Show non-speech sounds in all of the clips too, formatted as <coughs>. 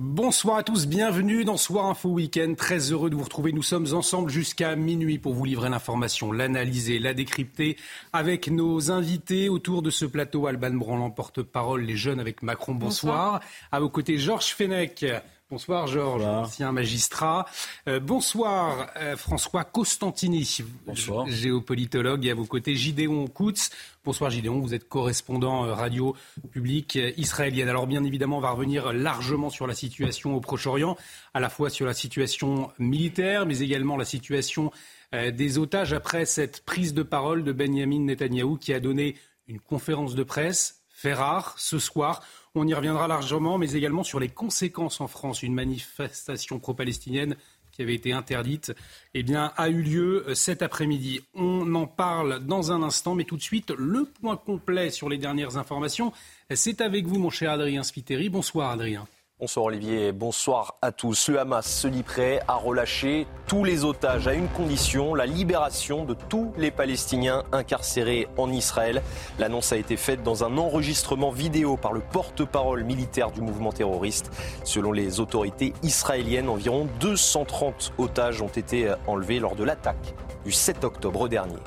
Bonsoir à tous, bienvenue dans Soir Info Week-end. Très heureux de vous retrouver. Nous sommes ensemble jusqu'à minuit pour vous livrer l'information, l'analyser, la décrypter avec nos invités autour de ce plateau. Alban Branlant, porte-parole, les jeunes avec Macron. Bonsoir. À vos côtés, Georges Fenech. Bonsoir Georges, ancien magistrat. Euh, bonsoir euh, François Costantini, bonsoir. géopolitologue, et à vos côtés Gideon Koutz. Bonsoir Gideon, vous êtes correspondant euh, radio public israélienne. Alors bien évidemment, on va revenir largement sur la situation au Proche-Orient, à la fois sur la situation militaire, mais également la situation des otages après cette prise de parole de Benjamin Netanyahou qui a donné une conférence de presse, fait rare, ce soir on y reviendra largement, mais également sur les conséquences en France. Une manifestation pro-palestinienne qui avait été interdite, eh bien, a eu lieu euh, cet après-midi. On en parle dans un instant, mais tout de suite, le point complet sur les dernières informations, c'est avec vous, mon cher Adrien Spiteri. Bonsoir, Adrien. Bonsoir Olivier, bonsoir à tous. Le Hamas se dit prêt à relâcher tous les otages à une condition, la libération de tous les Palestiniens incarcérés en Israël. L'annonce a été faite dans un enregistrement vidéo par le porte-parole militaire du mouvement terroriste. Selon les autorités israéliennes, environ 230 otages ont été enlevés lors de l'attaque du 7 octobre dernier.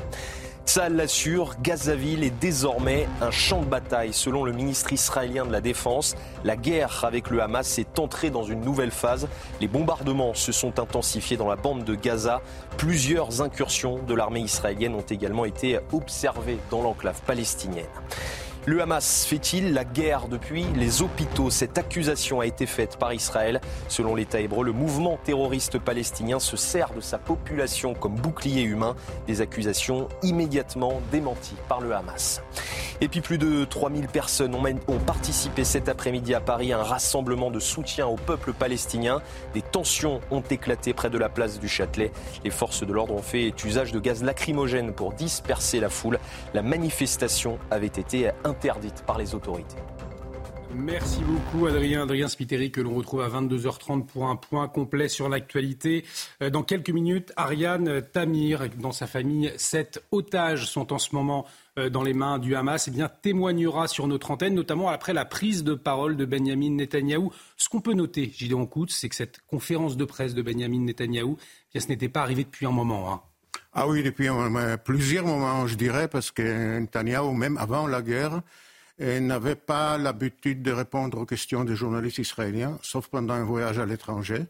Tzal l'assure, Gazaville est désormais un champ de bataille. Selon le ministre israélien de la Défense, la guerre avec le Hamas est entrée dans une nouvelle phase. Les bombardements se sont intensifiés dans la bande de Gaza. Plusieurs incursions de l'armée israélienne ont également été observées dans l'enclave palestinienne. Le Hamas fait-il la guerre depuis les hôpitaux Cette accusation a été faite par Israël. Selon l'État hébreu, le mouvement terroriste palestinien se sert de sa population comme bouclier humain. Des accusations immédiatement démenties par le Hamas. Et puis plus de 3000 personnes ont, participé cet après-midi à Paris à un rassemblement de soutien au peuple palestinien. Des tensions ont éclaté près de la place du Châtelet. Les forces de l'ordre ont fait usage de gaz lacrymogène pour disperser la foule. La manifestation avait été interdite par les autorités. Merci beaucoup Adrien, Adrien Spiteri que l'on retrouve à 22h30 pour un point complet sur l'actualité. Euh, dans quelques minutes, Ariane Tamir, dans sa famille, sept otages sont en ce moment euh, dans les mains du Hamas, eh bien, témoignera sur notre antenne, notamment après la prise de parole de Benjamin Netanyahou. Ce qu'on peut noter, Gideon Koutz, c'est que cette conférence de presse de Benjamin Netanyahou, eh ce n'était pas arrivé depuis un moment. Hein. Ah oui, depuis plusieurs moments, je dirais, parce que Netanyahu, même avant la guerre, n'avait pas l'habitude de répondre aux questions des journalistes israéliens, sauf pendant un voyage à l'étranger.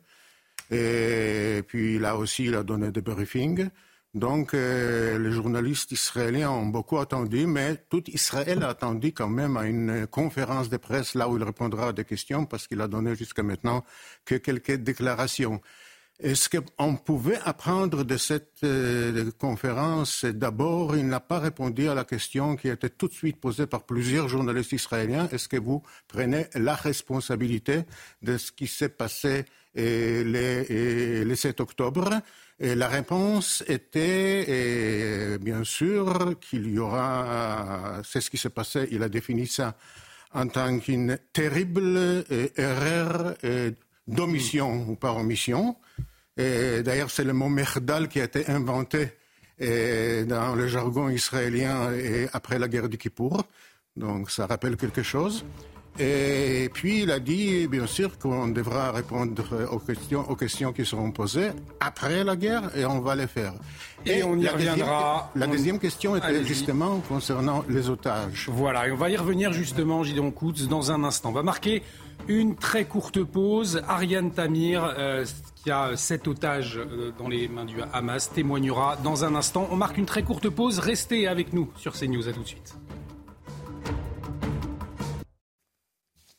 Et puis là aussi, il a donné des briefings. Donc, euh, les journalistes israéliens ont beaucoup attendu, mais tout Israël a attendu quand même à une conférence de presse là où il répondra à des questions, parce qu'il a donné jusqu'à maintenant que quelques déclarations. Est-ce qu'on pouvait apprendre de cette euh, conférence? D'abord, il n'a pas répondu à la question qui a été tout de suite posée par plusieurs journalistes israéliens. Est-ce que vous prenez la responsabilité de ce qui s'est passé euh, les, le 7 octobre? La réponse était, bien sûr, qu'il y aura, c'est ce qui s'est passé, il a défini ça en tant qu'une terrible erreur d'omission ou par omission. D'ailleurs, c'est le mot merdal qui a été inventé dans le jargon israélien après la guerre du Kippour. Donc ça rappelle quelque chose. Et puis il a dit, bien sûr, qu'on devra répondre aux questions, aux questions qui seront posées après la guerre, et on va les faire. Et, on y reviendra. la deuxième question était justement concernant les otages. Voilà, et on va y revenir justement, Gideon Koutz, dans un instant. On va marquer une très courte pause. Ariane Tamir, euh, qui a sept otages euh, dans les mains du Hamas, témoignera dans un instant. On marque une très courte pause. Restez avec nous sur CNews. À tout de suite.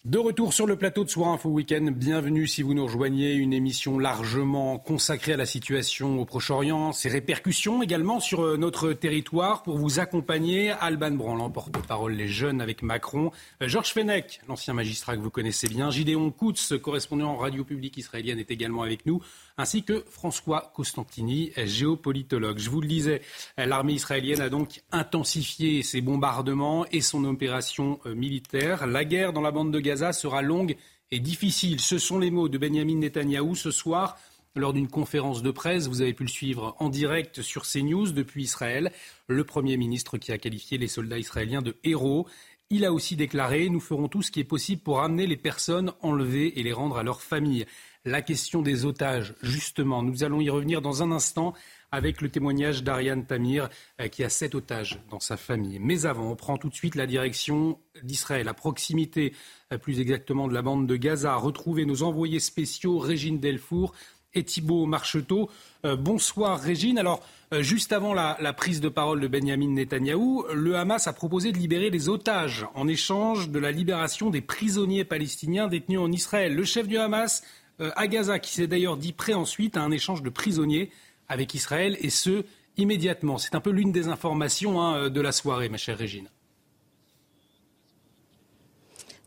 De retour sur le plateau de Soir Info Week-end, bienvenue si vous nous rejoignez, une émission largement consacrée à la situation au Proche-Orient, ses répercussions également sur euh, notre territoire. Pour vous accompagner, Alban Branlant, porte-parole Les Jeunes avec Macron, euh, Georges Fenech, l'ancien magistrat que vous connaissez bien, Gideon Koutz, correspondant en radio publique israélienne, est également avec nous ainsi que François Costantini, géopolitologue. Je vous le disais, l'armée israélienne a donc intensifié ses bombardements et son opération euh, militaire. La guerre dans la bande de Gaza sera longue et difficile. Ce sont les mots de Benjamin Netanyahou ce soir lors d'une conférence de presse. Vous avez pu le suivre en direct sur CNews depuis Israël. Le Premier ministre qui a qualifié les soldats israéliens de héros Il a aussi déclaré Nous ferons tout ce qui est possible pour ramener les personnes enlevées et les rendre à leurs familles. La question des otages, justement, nous allons y revenir dans un instant avec le témoignage d'Ariane Tamir, euh, qui a sept otages dans sa famille. Mais avant, on prend tout de suite la direction d'Israël, à proximité euh, plus exactement de la bande de Gaza. Retrouver nos envoyés spéciaux, Régine Delfour et Thibault Marcheteau. Euh, bonsoir Régine. Alors, juste avant la, la, prise de parole de Benjamin Netanyahou, le Hamas a proposé de libérer les otages en échange de la libération des prisonniers palestiniens détenus en Israël. Le chef du Hamas à Gaza, qui s'est d'ailleurs dit prêt ensuite à un échange de prisonniers avec Israël, et ce, immédiatement. C'est un peu l'une des informations hein, de la soirée, ma chère Régine.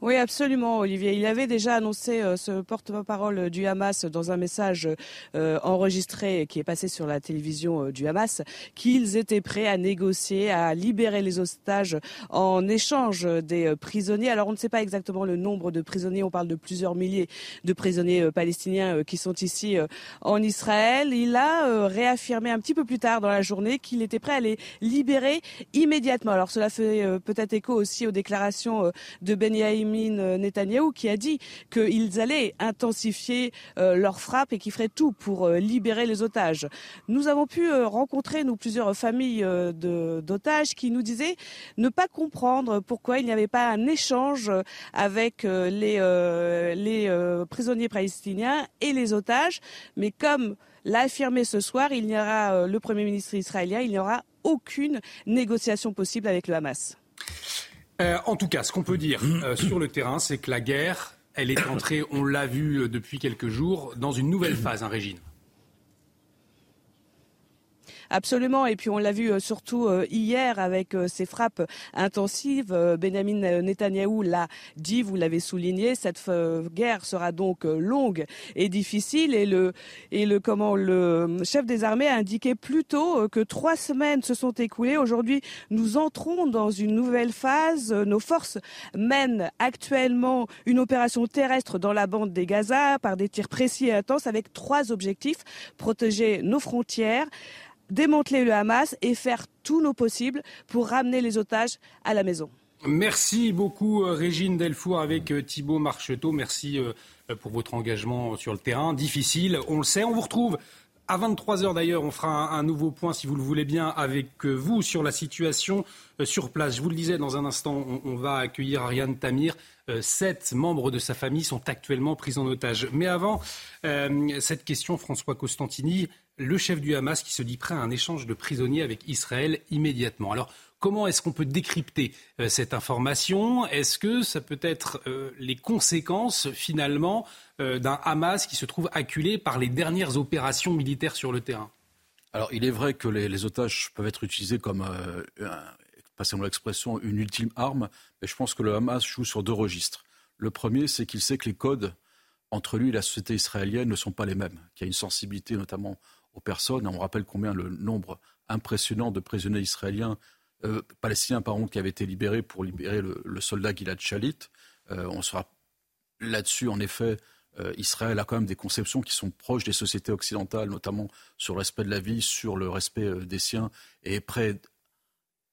Oui, absolument, Olivier. Il avait déjà annoncé euh, ce porte-parole du Hamas dans un message euh, enregistré qui est passé sur la télévision euh, du Hamas qu'ils étaient prêts à négocier, à libérer les otages en échange des prisonniers. Alors, on ne sait pas exactement le nombre de prisonniers. On parle de plusieurs milliers de prisonniers palestiniens qui sont ici en Israël. Il a réaffirmé un petit peu plus tard dans la journée qu'il était prêt à les libérer immédiatement. Alors, cela fait peut-être écho aussi aux déclarations de Benyamin Benjamin Netanyahou qui a dit qu'ils allaient intensifier euh, leurs frappes et qu'ils feraient tout pour euh, libérer les otages. Nous avons pu euh, rencontrer nous plusieurs familles d'otages qui nous disaient ne pas comprendre pourquoi il n'y avait pas un échange avec les, les prisonniers palestiniens et les otages, mais comme l'a affirmé ce soir, il y aura le Premier ministre israélien, il n'y aura aucune négociation possible avec le Hamas. Euh, en tout cas, ce qu'on peut dire euh, sur le terrain, c'est que la guerre, elle est entrée, on l'a vu euh, depuis quelques jours, dans une nouvelle phase, un régime. Absolument. Et puis on l'a vu euh, surtout euh, hier avec euh, ces frappes intensives. Benjamin Netanyahou l'a dit, vous l'avez souligné, cette guerre sera donc longue et difficile. Et le, et le, comment, le chef des armées a indiqué plus tôt que trois semaines se sont écoulées. Aujourd'hui, nous entrons dans une nouvelle phase. Nos forces mènent actuellement une opération terrestre dans la bande des Gaza par des tirs précis et intenses avec trois objectifs. Protéger nos frontières, démanteler le Hamas et faire tout nos possibles pour ramener les otages à la maison. Merci beaucoup euh, Régine Delfour avec euh, Thibault Marcheteau. Merci euh, pour votre engagement sur le terrain. Difficile, on le sait. On vous retrouve à 23h d'ailleurs, on fera un, nouveau point, si vous le voulez bien, avec vous sur la situation sur place. Je vous le disais, dans un instant, on, va accueillir Ariane Tamir. sept membres de sa famille sont actuellement pris en otage. Mais avant, cette question, François Costantini, le chef du Hamas qui se dit prêt à un échange de prisonniers avec Israël immédiatement. Alors, comment est-ce qu'on peut décrypter euh, cette information? Est-ce que ça peut être euh, les conséquences finalement euh, d'un Hamas qui se trouve acculé par les dernières opérations militaires sur le terrain? Alors, il est vrai que les, otages peuvent être utilisés comme, passez-moi l'expression, une ultime arme, mais je pense que le Hamas joue sur deux registres. Le premier, c'est qu'il sait que les codes entre lui et la société israélienne ne sont pas les mêmes, qu'il y a une sensibilité notamment aux personnes. On rappelle combien le nombre impressionnant de prisonniers israéliens, euh, palestiniens qui avaient été libérés pour libérer le, soldat Gilad Shalit. Euh, on sera là-dessus, en effet, euh, Israël a quand même des conceptions qui sont proches des sociétés occidentales, notamment sur le respect de la vie, sur le respect des siens, et est prêt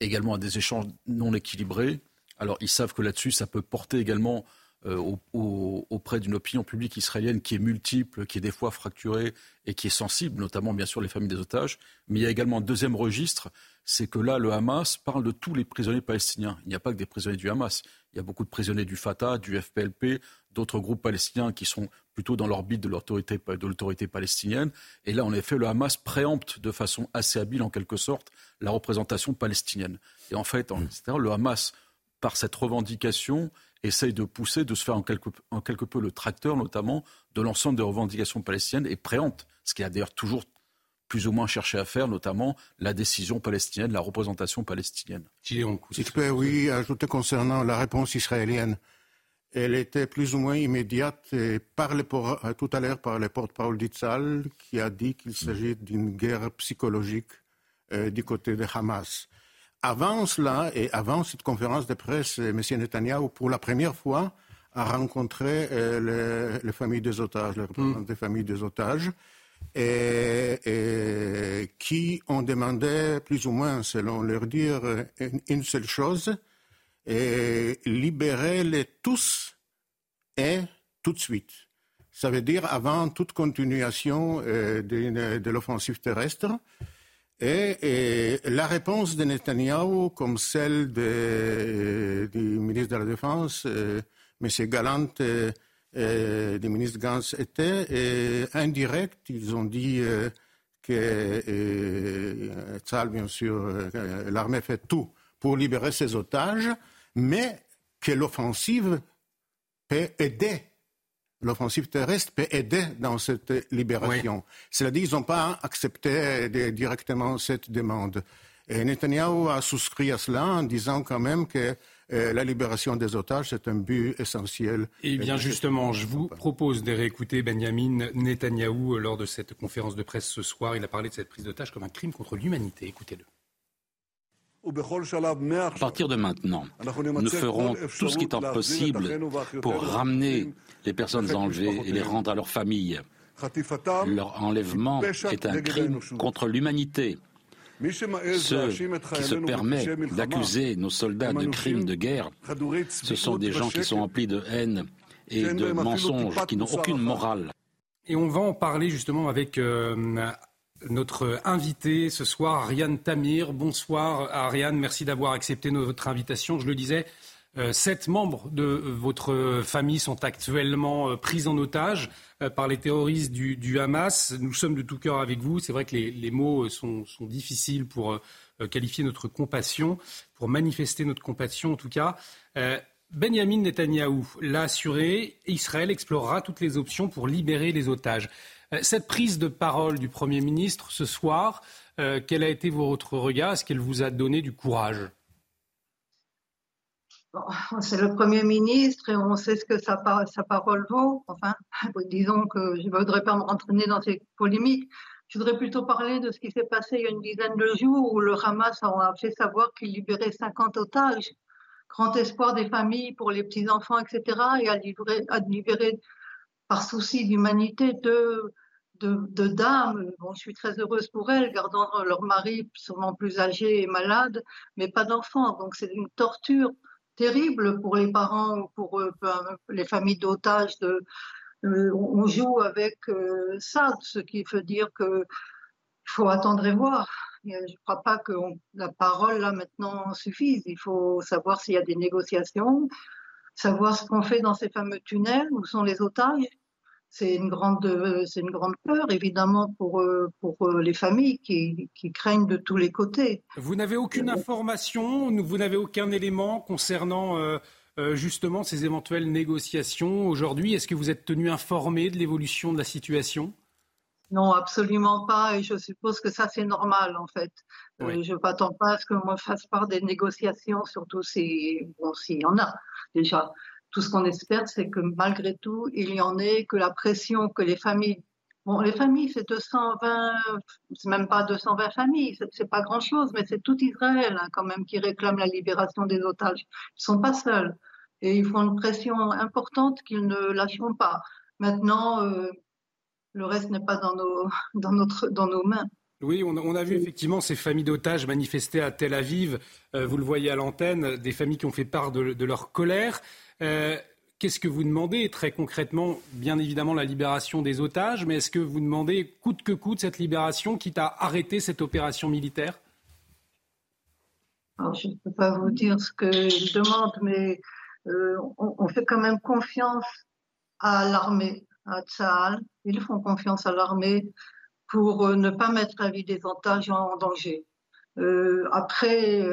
également à des échanges non équilibrés. Alors ils savent que là-dessus, ça peut porter également euh, auprès d'une opinion publique israélienne qui est multiple, qui est des fois fracturée et qui est sensible, notamment bien sûr les familles des otages. Mais il y a également un deuxième registre, c'est que là, le Hamas parle de tous les prisonniers palestiniens. Il n'y a pas que des prisonniers du Hamas. Il y a beaucoup de prisonniers du Fatah, du FPLP, d'autres groupes palestiniens qui sont plutôt dans l'orbite de l'autorité, de l'autorité palestinienne. Et là, en effet, le Hamas préempte de façon assez habile, en quelque sorte, la représentation palestinienne. Et en fait, le Hamas, par cette revendication, essaye de pousser, de se faire en quelque, en quelque peu le tracteur, notamment, de l'ensemble des revendications palestiniennes et préempte, ce qui a d'ailleurs toujours plus ou moins cherché à faire, notamment la décision palestinienne, la représentation palestinienne. Si je peux, oui, ajouter concernant la réponse israélienne. Elle était plus ou moins immédiate et parlé tout à l'heure par le porte-parole d'Itzal qui a dit qu'il s'agit d'une guerre psychologique euh, du côté de Hamas. Avant cela et avant cette conférence de presse, M. Netanyahu, pour la première fois, a rencontré euh, les, familles des otages, les représentants des familles des otages, et, qui ont demandé, plus ou moins, selon leur dire, une, seule chose, et libérez-les tous et tout de suite. Ça veut dire avant toute continuation euh, de, l'offensive terrestre. Et, la réponse de Netanyahu, comme celle du ministre de la Défense, euh, M. Galant, euh, du ministre Gantz, était indirecte. Ils ont dit que Tzal, bien sûr, l'armée fait tout pour libérer ses otages, mais que l'offensive peut aider l'offensive terrestre peut aider dans cette libération. C'est-à-dire qu'ils n'ont pas accepté directement cette demande. Et Netanyahu a souscrit à cela en disant quand même que euh, la libération des otages, c'est un but essentiel. Et bien justement, je vous propose de réécouter Benjamin Netanyahu lors de cette conférence de presse ce soir. Il a parlé de cette prise d'otage comme un crime contre l'humanité. Écoutez-le. À partir de maintenant, nous ferons tout ce qui est possible pour ramener les personnes enlevées et les rendre à leurs familles. Leur enlèvement est un crime contre l'humanité. Ceux qui se permettent d'accuser nos soldats de crimes de guerre, ce sont des gens qui sont emplis de haine et de mensonges, qui n'ont aucune morale. Et on va en parler justement avec euh, notre invité ce soir, Ariane Tamir. Bonsoir Ariane, merci d'avoir accepté notre invitation. Je le disais, euh, sept membres de votre famille sont actuellement euh, pris en otage euh, par les terroristes du, Hamas. Nous sommes de tout cœur avec vous. C'est vrai que les, mots sont, difficiles pour qualifier notre compassion, pour manifester notre compassion en tout cas. Benjamin Netanyahou l'a assuré, Israël explorera toutes les options pour libérer les otages. Euh, cette prise de parole du Premier ministre ce soir, euh, quel a été votre regard? Est-ce qu'elle vous a donné du courage? <laughs> C'est le Premier ministre et on sait ce que sa, parole vaut. Enfin, <laughs> disons que je ne voudrais pas me rentraîner dans ces polémiques. Je voudrais plutôt parler de ce qui s'est passé il y a une dizaine de jours où le Hamas a fait savoir qu'il libérait 50 otages. Grand espoir des familles pour les petits-enfants, etc. et a, a libéré par souci d'humanité deux, de, dames. Je suis très heureuse pour elles, gardant leur mari sûrement plus âgé et malade, mais pas d'enfants. Donc c'est une torture terrible pour les parents ou pour euh, les familles d'otages. Euh, on joue avec euh, ça, ce qui veut dire que faut attendre et voir. je ne crois pas que la parole là maintenant suffise. Il faut savoir s'il y a des négociations, savoir ce qu'on fait dans ces fameux tunnels, où sont les otages c'est une grande, c'est une grande peur évidemment pour euh, pour euh, les familles qui, qui craignent de tous les côtés. Vous n'avez aucune information, vous n'avez aucun élément concernant euh, justement ces éventuelles négociations aujourd'hui? Est-ce que vous êtes tenu informé de l'évolution de la situation? Non, absolument pas. Et je suppose que ça, c'est normal, en fait. je ne m'attends pas à ce que moi fasse part des négociations, surtout si, bon, s'il y en a déjà tout ce qu'on espère, c'est que malgré tout, il y en ait, que la pression que les familles Bon, les familles, c'est 220, c'est même pas 220 familles, c'est pas grand chose, mais c'est tout Israël hein, quand même qui réclame la libération des otages. Ils sont pas seuls et ils font une pression importante qu'ils ne lâcheront pas. Maintenant, euh, le reste n'est pas dans nos, <laughs> dans notre, dans nos mains. Oui, on, a vu effectivement ces familles d'otages manifester à Tel Aviv. Euh, vous le voyez à l'antenne, des familles qui ont fait part de, de leur colère. Euh, qu'est-ce que vous demandez très concrètement Bien évidemment la libération des otages, mais est-ce que vous demandez coûte que coûte cette libération, quitte à arrêter cette opération militaire Je ne peux pas vous dire ce qu'ils demandent, mais euh, on, fait quand même confiance à l'armée, à Tsahal. Ils font confiance à l'armée pour euh, ne pas mettre la vie des otages en danger. après,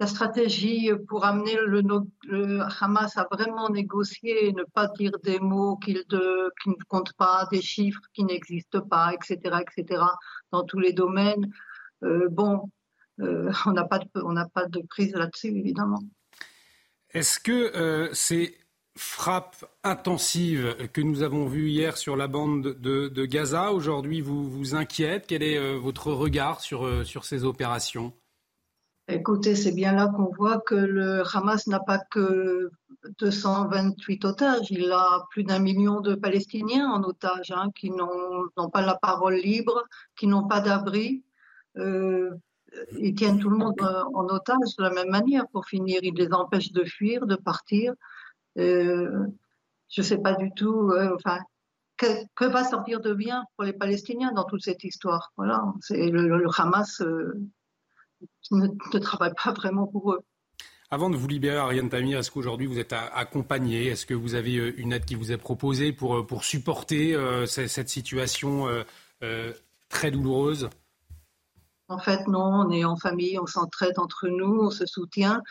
la stratégie pour amener le, Hamas à vraiment négocier ne pas dire des mots qui ne comptent pas, des chiffres qui n'existent pas, etc., etc., dans tous les domaines. Euh, bon, euh, <laughs> on n'a pas, de, prise là-dessus, évidemment. Est-ce que euh, ces frappes intensives que nous avons vues hier sur la bande de, Gaza, aujourd'hui, vous vous inquiètent? Quel est votre regard sur ces opérations? Écoutez, c'est bien là qu'on voit que le Hamas n'a pas que 228 otages, il a plus d'un million de Palestiniens en otages hein, qui n'ont pas la parole libre, qui n'ont pas d'abri. Euh, ils tiennent tout le monde en otage de la même manière. Pour finir, ils les empêchent de fuir, de partir. je ne sais pas du tout. enfin, que, va sortir de bien pour les Palestiniens dans toute cette histoire? Voilà, le, le, Hamas ne, travaille pas vraiment pour eux. Avant de vous libérer, Ariane Tamir, est-ce qu'aujourd'hui vous êtes accompagné Est-ce que vous avez euh, une aide qui vous est proposée pour, euh, pour supporter euh, cette situation très douloureuse? En fait, non. On est en famille, on s'entraide entre nous, on se soutient,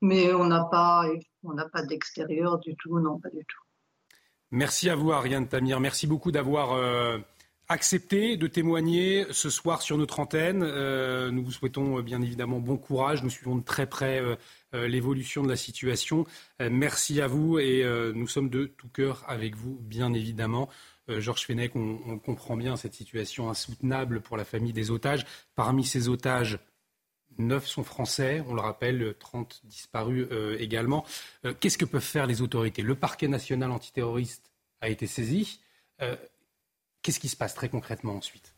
mais on n'a pas, on n'a pas d'extérieur du tout, non, pas du tout. Merci à vous, Ariane Tamir. Merci beaucoup d'avoir accepté de témoigner ce soir sur notre antenne. Euh, nous vous souhaitons euh, bien évidemment bon courage. Nous suivons de très près euh, l'évolution de la situation. merci à vous et nous sommes de tout cœur avec vous, bien évidemment. Georges Fenech, on, comprend bien cette situation insoutenable pour la famille des otages. Parmi ces otages, neuf sont français, on le rappelle, 30 disparus également. Qu'est-ce que peuvent faire les autorités? Le parquet national antiterroriste a été saisi. Qu'est-ce qui se passe très concrètement ensuite?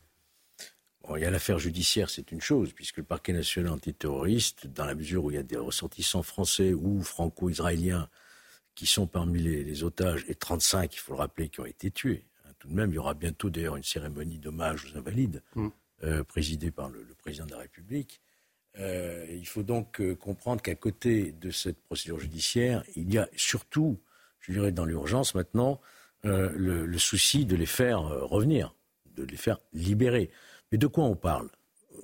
Il y a l'affaire judiciaire, c'est une chose, puisque le parquet national antiterroriste, dans la mesure où il y a des ressortissants français ou franco-israéliens qui sont parmi les, otages, et 35, il faut le rappeler, qui ont été tués. Hein, tout de même, il y aura bientôt d'ailleurs une cérémonie d'hommage aux invalides, mm. euh, présidée par le, président de la République. Euh, il faut donc euh, comprendre qu'à côté de cette procédure judiciaire, il y a surtout, je dirais dans l'urgence maintenant, euh, le, souci de les faire euh, revenir, de les faire libérer. Mais de quoi on parle?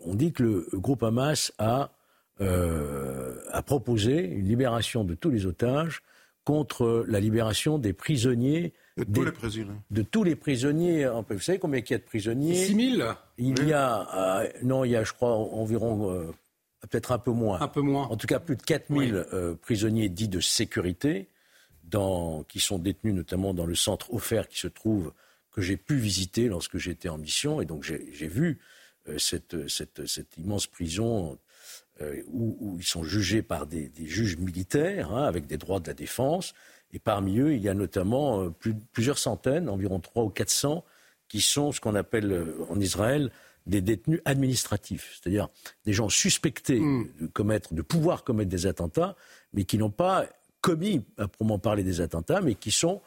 On dit que le groupe Hamas a, euh, a proposé une libération de tous les otages contre la libération des prisonniers. De tous les prisonniers. De tous les prisonniers. Vous savez combien il y a de prisonniers? 6 000 Il y a, non, il y a, je crois, environ, peut-être un peu moins. Un peu moins. En tout cas, plus de 4 000 prisonniers dits de sécurité qui sont détenus notamment dans le centre offert qui se trouve, que j'ai pu visiter lorsque j'étais en mission. Et donc j'ai vu euh, cette, cette, cette, immense prison euh, où, où, ils sont jugés par des, des juges militaires, hein, avec des droits de la défense. Et parmi eux, il y a notamment euh, plus, plusieurs centaines, environ 300 ou 400, qui sont ce qu'on appelle en Israël des détenus administratifs, c'est-à-dire des gens suspectés hmm. de, commettre, de pouvoir commettre des attentats, mais qui n'ont pas commis, à proprement parler, des attentats, mais qui sont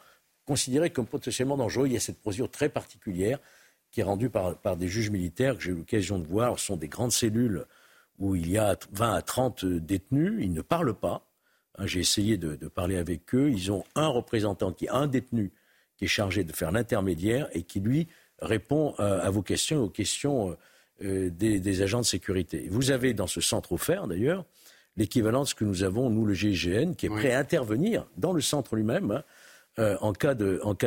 considérés comme potentiellement dangereux. Il y a cette procédure très particulière qui est rendue par, des juges militaires que j'ai eu l'occasion de voir. Ce sont des grandes cellules où il y a 20 à 30 détenus. Ils ne parlent pas. Hein, j'ai essayé de, parler avec eux. Ils ont un représentant qui est un détenu qui est chargé de faire l'intermédiaire et qui, lui, répond euh, à vos questions, aux questions euh, des, des, agents de sécurité. Vous avez dans ce centre offert, d'ailleurs, l'équivalent de ce que nous avons, nous, le GIGN, qui est prêt à intervenir dans le centre lui-même hein, euh, en cas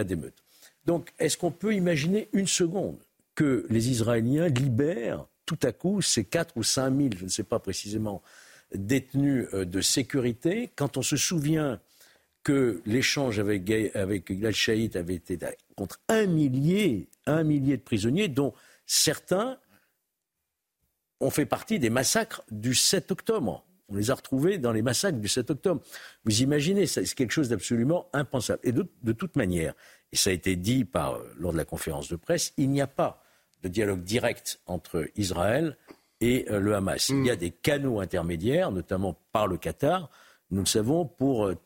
d'émeute. Donc, est-ce qu'on peut imaginer une seconde que les Israéliens libèrent tout à coup ces 4 ou 5 000, je ne sais pas précisément, détenus euh, de sécurité, quand on se souvient que l'échange avec, avec Gilad avait été contre un millier, un millier de prisonniers, dont certains ont fait partie des massacres du 7 octobre. On les a retrouvés dans les massacres du 7 octobre. Vous imaginez, c'est quelque chose d'absolument impensable. Et de, toute manière, et ça a été dit par, euh, lors de la conférence de presse, il n'y a pas de dialogue direct entre Israël et euh, le Hamas. Il y a mm. des canaux intermédiaires, notamment par le Qatar, nous le savons, pour euh,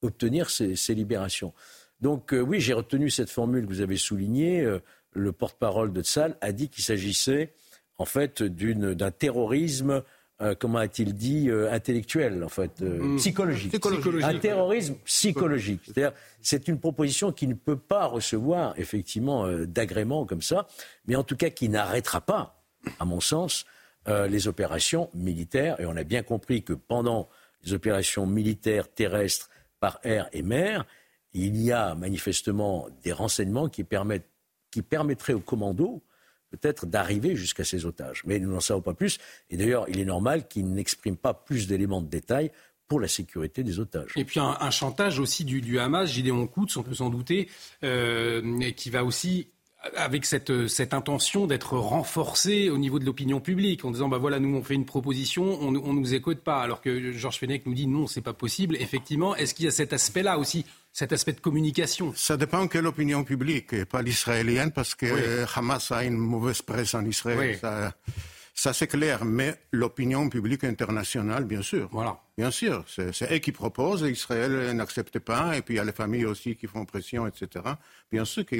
obtenir ces, libérations. Donc oui, j'ai retenu cette formule que vous avez soulignée. le porte-parole de Tzal a dit qu'il s'agissait en fait d'un terrorisme euh, comment a-t-il dit, euh, intellectuel, en fait, euh, hmm. psychologique. Un terrorisme psychologique. C'est-à-dire, c'est une proposition qui ne peut pas recevoir, effectivement, d'agrément comme ça, mais en tout cas qui n'arrêtera pas, à mon sens, les opérations militaires. Et on a bien compris que pendant les opérations militaires terrestres par air et mer, il y a manifestement des renseignements qui, permettent, qui permettraient aux commandos peut-être d'arriver jusqu'à ces otages. Mais nous n'en savons pas plus. Et d'ailleurs, il est normal qu'ils n'expriment pas plus d'éléments de détail pour la sécurité des otages. Et puis un, chantage aussi du, Hamas, Gideon Koutz, on peut s'en douter, euh, qui va aussi avec cette, intention d'être renforcé au niveau de l'opinion publique, en disant bah voilà, nous on fait une proposition, on, ne nous écoute pas, alors que Georges Fenech nous dit non, c'est pas possible. Effectivement, est-ce qu'il y a cet aspect-là aussi cet aspect de communication. Ça dépend de l'opinion publique, et pas l'israélienne, parce que Hamas a une mauvaise presse en Israël. Ça, c'est clair, mais l'opinion publique internationale, bien sûr. Voilà. Bien sûr, c'est eux qui proposent, Israël n'accepte pas, et puis il y a les familles aussi qui font pression, etc. Bien sûr, que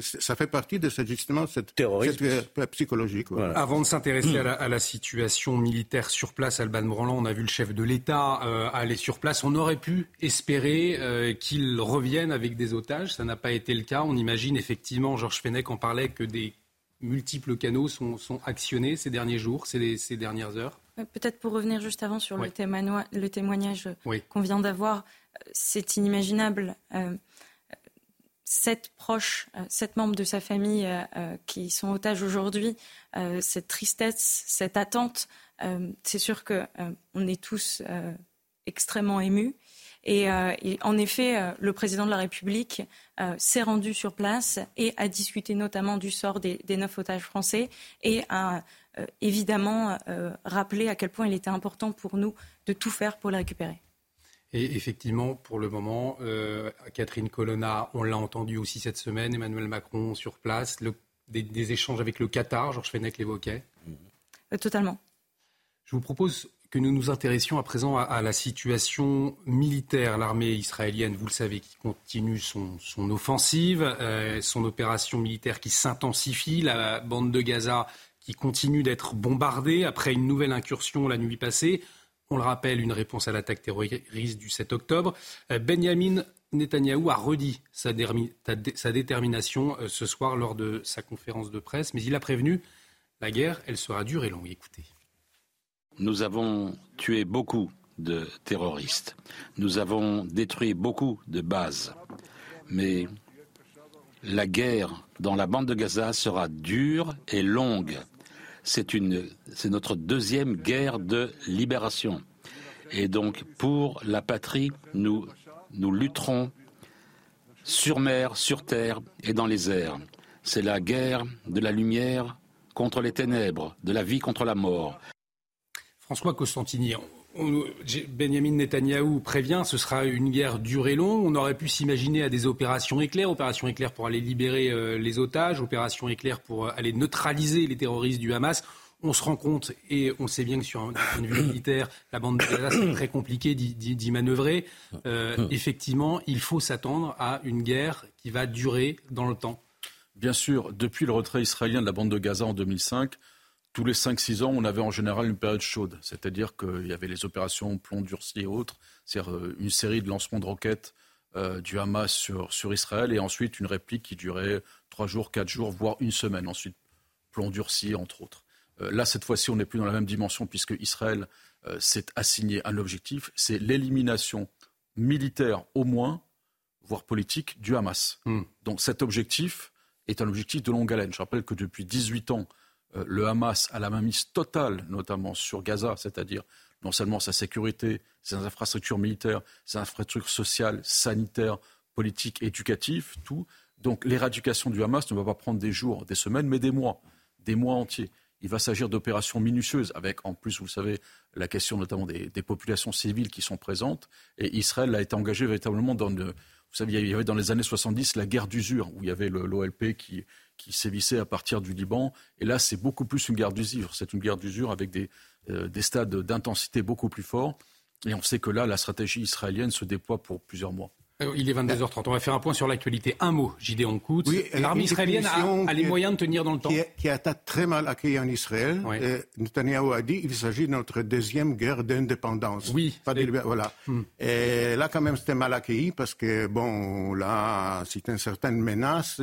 ça fait partie de justement cette, terrorisme psychologique. Avant de s'intéresser à, la situation militaire sur place, Alban Branland, on a vu le chef de l'État euh, aller sur place. On aurait pu espérer euh, qu'il revienne avec des otages. Ça n'a pas été le cas. On imagine effectivement, Georges Fenech en parlait, que des multiples canaux sont, actionnés ces derniers jours, ces dernières heures. Peut-être pour revenir juste avant sur le, témoignage qu'on vient d'avoir, euh, c'est inimaginable. Euh, sept proches, euh, sept membres de sa famille qui sont otages aujourd'hui, cette tristesse, cette attente, c'est sûr qu'on est tous extrêmement émus. Et, en effet, le président de la République s'est rendu sur place et a discuté notamment du sort des, des neuf otages français et a euh, évidemment euh, rappeler à quel point il était important pour nous de tout faire pour les récupérer. Et effectivement, pour le moment, euh, Catherine Colonna, on l'a entendu aussi cette semaine, Emmanuel Macron sur place, des, échanges avec le Qatar, Georges Fenech l'évoquait. totalement. Je vous propose que nous nous intéressions à présent à, la situation militaire. L'armée israélienne, vous le savez, qui continue son, offensive, son opération militaire qui s'intensifie. La bande de Gaza qui continue d'être bombardé après une nouvelle incursion la nuit passée. On le rappelle, une réponse à l'attaque terroriste du 7 octobre. Euh, Benjamin Netanyahou a redit sa, détermination euh, ce soir lors de sa conférence de presse, mais il a prévenu la guerre, elle sera dure et longue. Écoutez. Nous avons tué beaucoup de terroristes. Nous avons détruit beaucoup de bases. Mais la guerre dans la bande de Gaza sera dure et longue c'est notre deuxième guerre de libération. Et donc, pour la patrie, nous, lutterons sur mer, sur terre et dans les airs. C'est la guerre de la lumière contre les ténèbres, de la vie contre la mort. François Costantini, Benjamin Netanyahou prévient, ce sera une guerre dure et longue. On aurait pu s'imaginer à des opérations éclairs, opérations éclairs pour aller libérer euh, les otages, opérations éclairs pour euh, aller neutraliser les terroristes du Hamas. On se rend compte, et on sait bien que sur un point de vue militaire, la bande de Gaza, c'est très compliqué d'y manœuvrer. Euh, effectivement, il faut s'attendre à une guerre qui va durer dans le temps. Bien sûr, depuis le retrait israélien de la bande de Gaza en 2005, tous les 5-6 ans, on avait en général une période chaude, c'est-à-dire qu'il y avait les opérations plomb durci et autres, c'est-à-dire euh, une série de lancements de roquettes euh, du Hamas sur, sur, Israël et ensuite une réplique qui durait 3 jours, 4 jours, voire une semaine. Ensuite, plomb durci, entre autres. Euh, là, cette fois-ci, on n'est plus dans la même dimension puisque Israël s'est assigné un objectif, c'est l'élimination militaire au moins, voire politique, du Hamas. Hmm. Donc cet objectif est un objectif de longue haleine. Je rappelle que depuis 18 ans, le Hamas a la mainmise totale, notamment sur Gaza, c'est-à-dire non seulement sa sécurité, ses infrastructures militaires, ses infrastructures sociales, sanitaires, politiques, éducatives, tout. Donc l'éradication du Hamas ne va pas prendre des jours, des semaines, mais des mois, des mois entiers. Il va s'agir d'opérations minutieuses, avec en plus, vous savez, la question notamment des, populations civiles qui sont présentes. Et Israël a été engagé véritablement dans vous savez, il y avait dans les années 70 la guerre d'usure, où il y avait l'OLP qui, qui sévissait à partir du Liban. Et là, c'est beaucoup plus une guerre d'usure. C'est une guerre d'usure avec des, euh, des stades d'intensité beaucoup plus forts. Et on sait que là, la stratégie israélienne se déploie pour plusieurs mois. Euh, il est 22h30. On va faire un point sur l'actualité. Un mot, Gideon Koutz. Oui, L'armée israélienne a, les moyens de tenir dans le temps. Qui, a été très mal accueilli en Israël. Et Netanyahu a dit qu'il s'agit de notre deuxième guerre d'indépendance. Oui. voilà. Hmm. Et là, quand même, c'était mal accueilli parce que, bon, là, c'est une certaine menace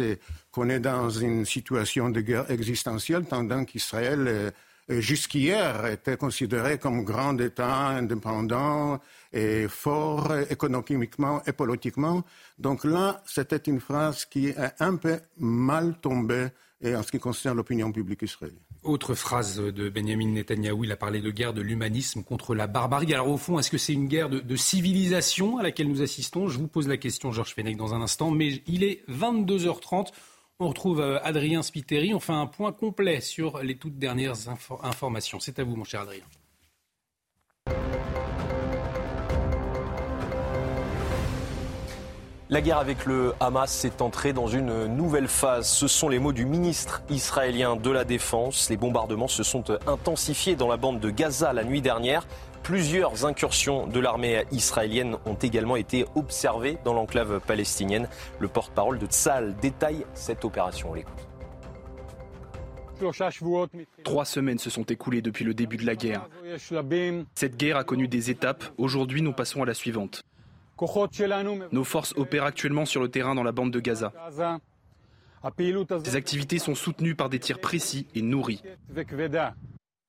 qu'on est dans une situation de guerre existentielle, tandis qu'Israël euh, jusqu'hier était considéré comme grand État indépendant et fort économiquement et politiquement. Donc là, c'était une phrase qui est un peu mal tombée en ce qui concerne l'opinion publique israélienne. Autre phrase de Benjamin Netanyahou, il a parlé de guerre de l'humanisme contre la barbarie. Alors au fond, est-ce que c'est une guerre de, civilisation à laquelle nous assistons? Je vous pose la question, Georges Fenech, dans un instant, mais il est 22h30. On retrouve euh, Adrien Spiteri. On fait un point complet sur les toutes dernières informations. C'est à vous, mon cher Adrien. La guerre avec le Hamas est entrée dans une nouvelle phase. Ce sont les mots du ministre israélien de la Défense. Les bombardements se sont intensifiés dans la bande de Gaza la nuit dernière. Plusieurs incursions de l'armée israélienne ont également été observées dans l'enclave palestinienne. Le porte-parole de Tzal détaille cette opération. On l'écoute. Trois semaines se sont écoulées depuis le début de la guerre. Cette guerre a connu des étapes. Aujourd'hui, nous passons à la suivante. Nos forces opèrent actuellement sur le terrain dans la bande de Gaza. Ces activités sont soutenues par des tirs précis et nourris.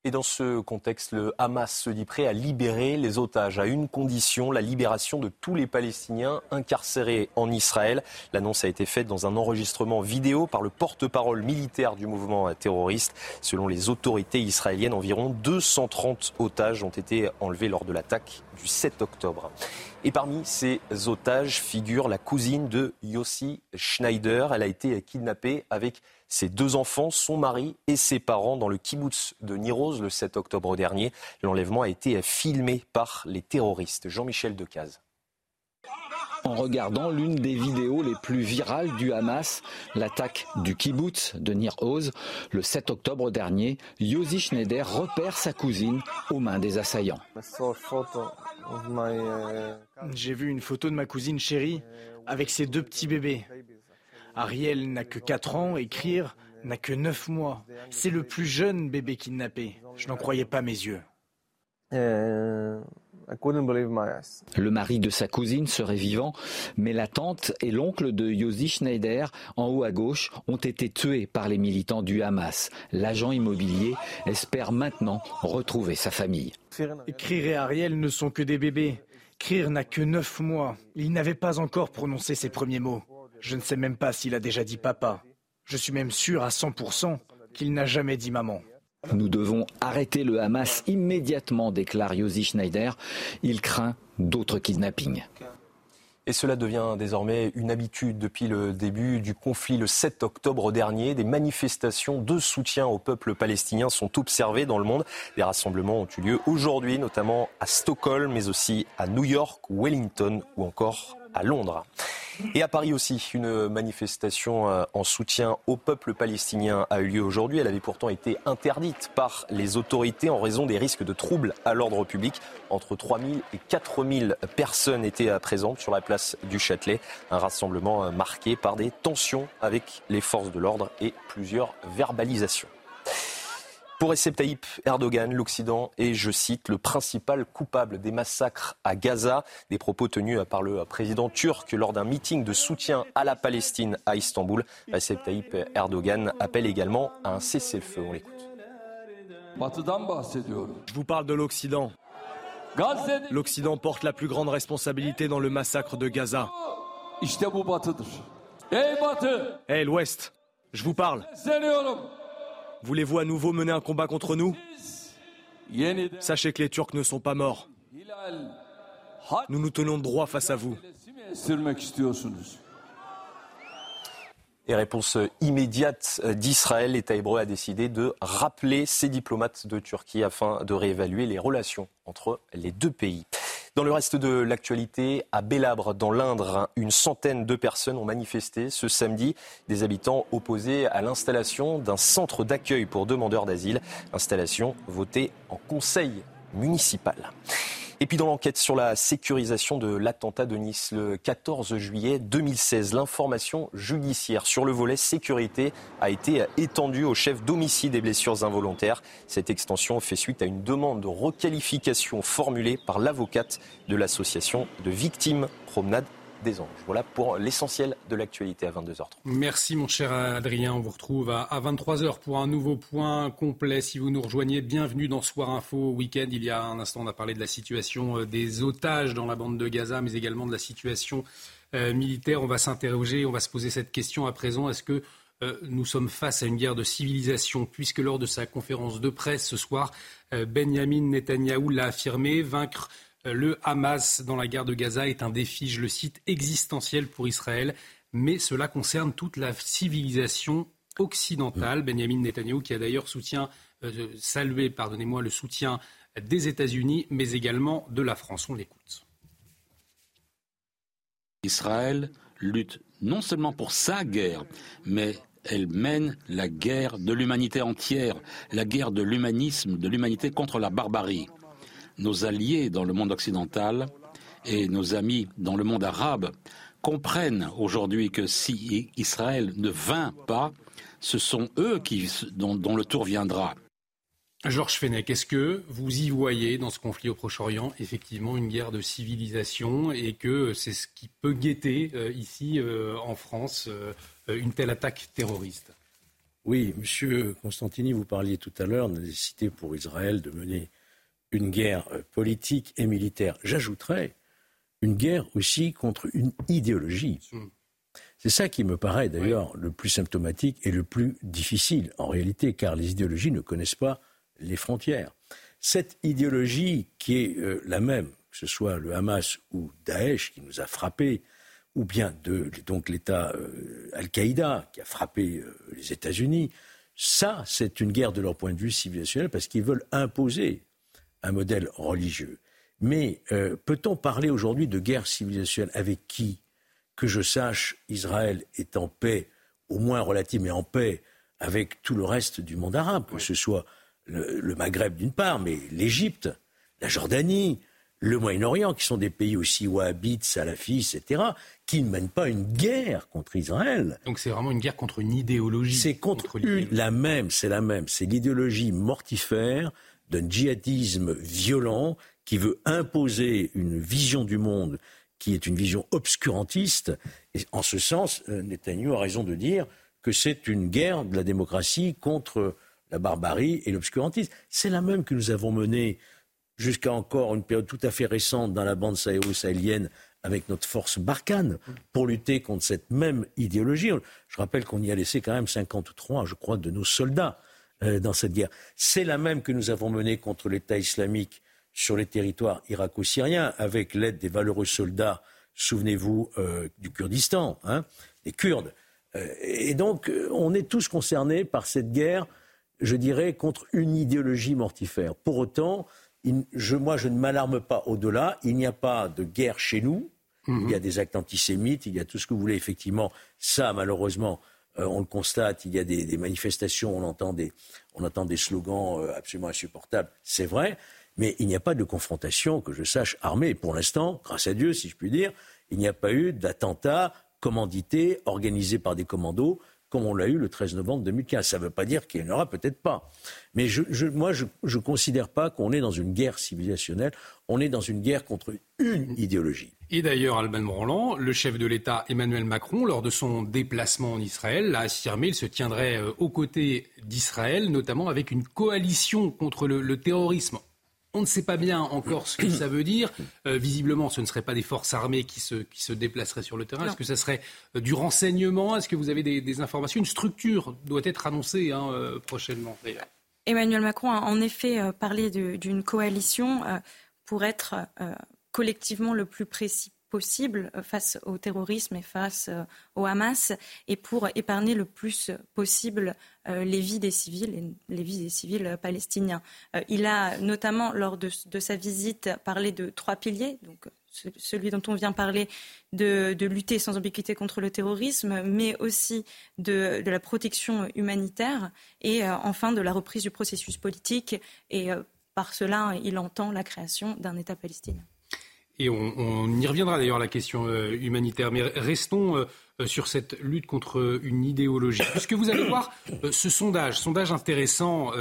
Et dans ce contexte, le Hamas se dit prêt à libérer les otages à une condition, la libération de tous les Palestiniens incarcérés en Israël. L'annonce a été faite dans un enregistrement vidéo par le porte-parole militaire du mouvement terroriste. Selon les autorités israéliennes, environ 230 otages ont été enlevés lors de l'attaque du 7 octobre. Et parmi ces otages figure la cousine de Yossi Schneider. Elle a été kidnappée avec ses deux enfants, son mari et ses parents dans le kibbutz de Niroz le 7 octobre dernier. L'enlèvement a été filmé par les terroristes. Jean-Michel Decaze. En regardant l'une des vidéos les plus virales du Hamas, l'attaque du kibbutz de Nir Oz, le 7 octobre dernier, Yossi Schneider repère sa cousine aux mains des assaillants. J'ai vu une photo de ma cousine chérie avec ses deux petits bébés. Ariel n'a que 4 ans et n'a que 9 mois. C'est le plus jeune bébé kidnappé. Je n'en croyais pas mes yeux. Le mari de sa cousine serait vivant, mais la tante et l'oncle de Yossi Schneider, en haut à gauche, ont été tués par les militants du Hamas. L'agent immobilier espère maintenant retrouver sa famille. Krir et Ariel ne sont que des bébés. Krir n'a que 9 mois. Il n'avait pas encore prononcé ses premiers mots. Je ne sais même pas s'il a déjà dit papa. Je suis même sûr à 100% qu'il n'a jamais dit maman. Nous devons arrêter le Hamas immédiatement, déclare Yossi Schneider. Il craint d'autres kidnappings. Et cela devient désormais une habitude depuis le début du conflit le 7 octobre dernier. Des manifestations de soutien au peuple palestinien sont observées dans le monde. Des rassemblements ont eu lieu aujourd'hui, notamment à Stockholm, mais aussi à New York, Wellington ou encore à Londres. Et à Paris aussi, une manifestation euh, en soutien au peuple palestinien a eu lieu aujourd'hui. Elle avait pourtant été interdite par les autorités en raison des risques de troubles à l'ordre public. Entre 3 000 et 4 000 personnes étaient présentes sur la place du Châtelet. Un rassemblement euh, marqué par des tensions avec les forces de l'ordre et plusieurs verbalisations. Pour Recep Tayyip Erdogan, l'Occident est, je cite, le principal coupable des massacres à Gaza. Des propos tenus par le président turc lors d'un meeting de soutien à la Palestine à Istanbul. Recep Tayyip Erdogan appelle également à un cessez-le-feu. On l'écoute. Je vous parle de l'Occident. L'Occident porte la plus grande responsabilité dans le massacre de Gaza. Hé, l'Ouest, je vous parle. Voulez-vous à nouveau mener un combat contre nous? Sachez que les Turcs ne sont pas morts. Nous nous tenons droit face à vous. Et réponse immédiate d'Israël, l'État hébreu a décidé de rappeler ses diplomates de Turquie afin de réévaluer les relations entre les deux pays. Dans le reste de l'actualité, à Bélabre, dans l'Indre, une centaine de personnes ont manifesté ce samedi. Des habitants opposés à l'installation d'un centre d'accueil pour demandeurs d'asile. Installation votée en conseil municipal. Et puis dans l'enquête sur la sécurisation de l'attentat de Nice le 14 juillet 2016, l'information judiciaire sur le volet sécurité a été étendue au chef d'homicide et blessures involontaires. Cette extension fait suite à une demande de requalification formulée par l'avocate de l'association de victimes Promenade des. Voilà pour l'essentiel de l'actualité à 22h30. Merci mon cher Adrien. On vous retrouve à 23h pour un nouveau point complet. Si vous nous rejoignez, bienvenue dans Soir Info Week-end. Il y a un instant, on a parlé de la situation euh, des otages dans la bande de Gaza, mais également de la situation euh, militaire. On va s'interroger, on va se poser cette question à présent. Est-ce que euh, nous sommes face à une guerre de civilisation, puisque lors de sa conférence de presse ce soir, Benjamin Netanyahou l'a affirmé, vaincre le Hamas dans la guerre de Gaza est un défi, je le cite, existentiel pour Israël, mais cela concerne toute la civilisation occidentale. Benjamin Netanyahu, qui a d'ailleurs soutien, euh, salué, pardonnez-moi, le soutien des États-Unis, mais également de la France. On l'écoute. Israël lutte non seulement pour sa guerre, mais elle mène la guerre de l'humanité entière, la guerre de l'humanisme, de l'humanité contre la barbarie. Nos alliés dans le monde occidental et nos amis dans le monde arabe comprennent aujourd'hui que si Israël ne vint pas, ce sont eux qui, dont, dont le tour viendra. Georges Fenech, est-ce que vous y voyez dans ce conflit au Proche-Orient effectivement une guerre de civilisation et que c'est ce qui peut guetter euh, ici euh, en France euh, une telle attaque terroriste? Oui, Monsieur Constantini, vous parliez tout à l'heure de la nécessité pour Israël de mener une guerre politique et militaire. J'ajouterais une guerre aussi contre une idéologie. C'est ça qui me paraît d'ailleurs le plus symptomatique et le plus difficile en réalité, car les idéologies ne connaissent pas les frontières. Cette idéologie qui est euh, la même, que ce soit le Hamas ou Daesh qui nous a frappés, ou bien de, donc l'État euh, Al-Qaïda qui a frappé euh, les États-Unis, ça, c'est une guerre de leur point de vue civilisationnel parce qu'ils veulent imposer un modèle religieux. Mais peut-on parler aujourd'hui de guerre civilisationnelle avec qui Que je sache, Israël est en paix, au moins relative, mais en paix avec tout le reste du monde arabe, que ce soit le, Maghreb d'une part, mais l'Égypte, la Jordanie, le Moyen-Orient, qui sont des pays aussi wahhabites, salafistes, etc., qui ne mènent pas une guerre contre Israël. Donc c'est vraiment une guerre contre une idéologie. C'est contre, la même, c'est la même. C'est l'idéologie mortifère d'un djihadisme violent qui veut imposer une vision du monde qui est une vision obscurantiste. Et en ce sens, euh, Netanyahu a raison de dire que c'est une guerre de la démocratie contre la barbarie et l'obscurantisme. C'est la même que nous avons menée jusqu'à encore une période tout à fait récente dans la bande sahélo-sahélienne avec notre force Barkhane pour lutter contre cette même idéologie. Je rappelle qu'on y a laissé quand même 53, je crois, de nos soldats euh, dans cette guerre. C'est la même que nous avons menée contre l'État islamique sur les territoires irako-syriens avec l'aide des valeureux soldats, souvenez-vous, euh, du Kurdistan, hein, des Kurdes. Euh, et donc, on est tous concernés par cette guerre je dirais, contre une idéologie mortifère. Pour autant, moi, je ne m'alarme pas au-delà. Il n'y a pas de guerre chez nous. Il y a des actes antisémites, il y a tout ce que vous voulez, effectivement. Ça, malheureusement, on le constate. Il y a des, manifestations, on entend des, on entend des slogans euh, absolument insupportables. C'est vrai. Mais il n'y a pas de confrontation, que je sache, armée. pour l'instant, grâce à Dieu, si je puis dire, il n'y a pas eu d'attentat commandité, organisé par des commandos comme on l'a eu le 13 novembre 2015. Ça ne veut pas dire qu'il n'y en aura peut-être pas. Mais moi, je ne considère pas qu'on est dans une guerre civilisationnelle, on est dans une guerre contre une idéologie. Et d'ailleurs, Alban Branland, le chef de l'État Emmanuel Macron, lors de son déplacement en Israël, l'a affirmé, il se tiendrait euh, aux côtés d'Israël, notamment avec une coalition contre le terrorisme. On ne sait pas bien encore ce que ça veut dire. Euh, visiblement, ce ne seraient pas des forces armées qui se, qui se déplaceraient sur le terrain. Est-ce que ça serait euh, du renseignement? Est-ce que vous avez des, informations? Une structure doit être annoncée hein, euh, prochainement, Emmanuel Macron a en effet parlé d'une coalition pour être collectivement le plus précis possible euh, face au terrorisme et face euh, au Hamas et pour épargner le plus possible euh, les vies des civils et les vies des civils palestiniens. Il a notamment, lors de, sa visite, parlé de trois piliers, celui dont on vient parler, de, lutter sans ambiguïté contre le terrorisme, mais aussi de la protection humanitaire et enfin de la reprise du processus politique. Et par cela, il entend la création d'un État palestinien. Et on, y reviendra d'ailleurs à la question euh, humanitaire. Mais restons euh, euh, sur cette lutte contre une idéologie. Puisque vous allez voir ce sondage, sondage intéressant,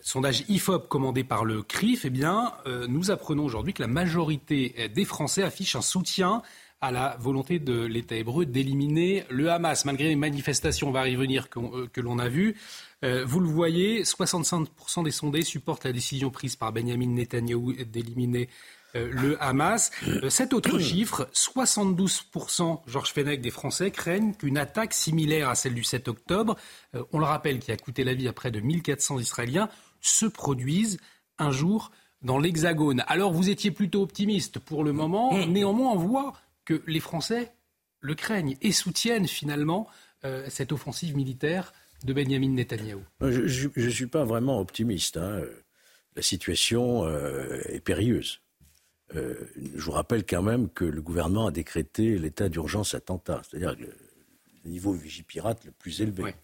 sondage IFOP commandé par le CRIF, eh bien, nous apprenons aujourd'hui que la majorité des Français affichent un soutien à la volonté de l'État hébreu d'éliminer le Hamas, malgré les manifestations, on va y revenir, que, l'on a vues. vous le voyez, 65% des sondés supportent la décision prise par Benjamin Netanyahou d'éliminer euh, le Hamas. Euh, cet autre <clears throat> chiffre, 72%, Georges Fenech, des Français craignent qu'une attaque similaire à celle du 7 octobre, euh, on le rappelle, qui a coûté la vie à près de 1400 Israéliens, se produise un jour dans l'Hexagone. Alors vous étiez plutôt optimiste pour le moment, mm. néanmoins on voit que les Français le craignent et soutiennent finalement cette offensive militaire de Benjamin Netanyahou. Je ne suis pas vraiment optimiste. Hein. La situation est périlleuse je vous rappelle quand même que le gouvernement a décrété l'état d'urgence attentat, c'est-à-dire le, niveau Vigipirate le plus élevé.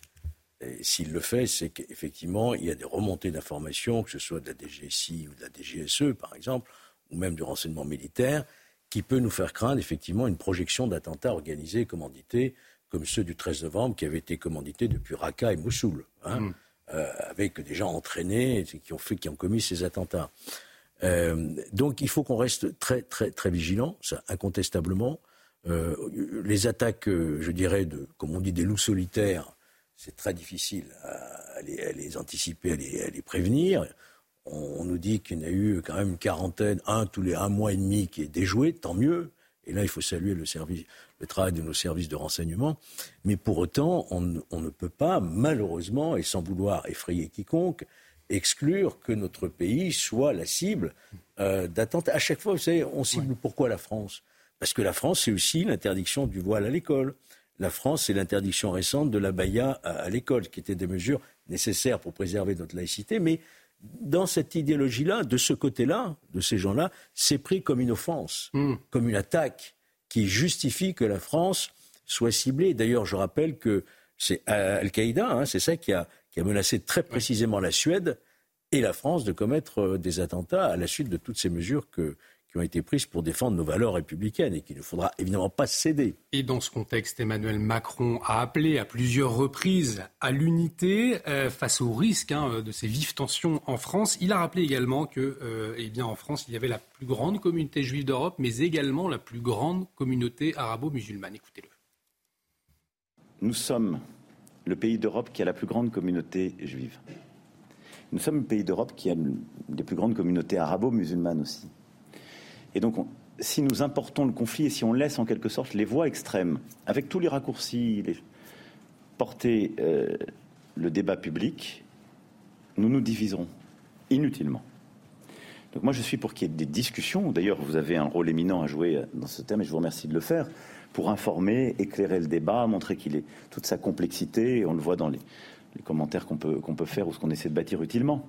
S'il le fait, c'est qu'effectivement, il y a des remontées d'informations, que ce soit de la DGSI ou de la DGSE, par exemple, ou même du renseignement militaire, qui peut nous faire craindre effectivement une projection d'attentats organisés et commandités comme ceux du 13 novembre qui avaient été commandités depuis Raqqa et Mossoul, hein, mm. euh, avec des gens entraînés qui ont, fait, qui ont commis ces attentats. Euh, donc il faut qu'on reste très, très, très vigilant, ça incontestablement. Euh, les attaques, je dirais, comme on dit, des loups solitaires, c'est très difficile à, les, anticiper, à les, à les prévenir. On, nous dit qu'il y en a eu quand même une quarantaine, un tous les un mois et demi qui est déjoué, tant mieux. Et là, il faut saluer le travail de nos services de renseignement. Mais pour autant, on, ne peut pas, malheureusement, et sans vouloir effrayer quiconque, exclure que notre pays soit la cible euh, d'attentats. À chaque fois, vous savez, on cible pourquoi la France? Parce que la France, c'est aussi l'interdiction du voile à l'école. La France, c'est l'interdiction récente de la baya à, à l'école, qui étaient des mesures nécessaires pour préserver notre laïcité, mais dans cette idéologie-là, de ce côté-là, de ces gens-là, c'est pris comme une offense, hmm. comme une attaque qui justifie que la France soit ciblée. D'ailleurs, je rappelle que c'est Al-Qaïda, hein, c'est ça qui a, qui a menacé très précisément la Suède et la France de commettre euh, des attentats à la suite de toutes ces mesures que, qui ont été prises pour défendre nos valeurs républicaines et qu'il ne faudra évidemment pas céder. Et dans ce contexte, Emmanuel Macron a appelé à plusieurs reprises à l'unité euh, face au risque hein, de ces vives tensions en France. Il a rappelé également que, euh, eh bien, en France, il y avait la plus grande communauté juive d'Europe, mais également la plus grande communauté arabo-musulmane. Écoutez-le. Nous sommes le pays d'Europe qui a la plus grande communauté juive. Nous sommes le pays d'Europe qui a les plus grandes communautés arabo-musulmanes aussi. Et donc, si nous importons le conflit et si on laisse en quelque sorte les voix extrêmes, avec tous les raccourcis, porter euh, le débat public, nous nous diviserons inutilement. Donc moi, je suis pour qu'il y ait des discussions. D'ailleurs, vous avez un rôle éminent à jouer dans ce thème et je vous remercie de le faire pour informer, éclairer le débat, montrer qu'il est toute sa complexité. on le voit dans les, commentaires qu'on peut, peut faire ou ce qu'on essaie de bâtir utilement.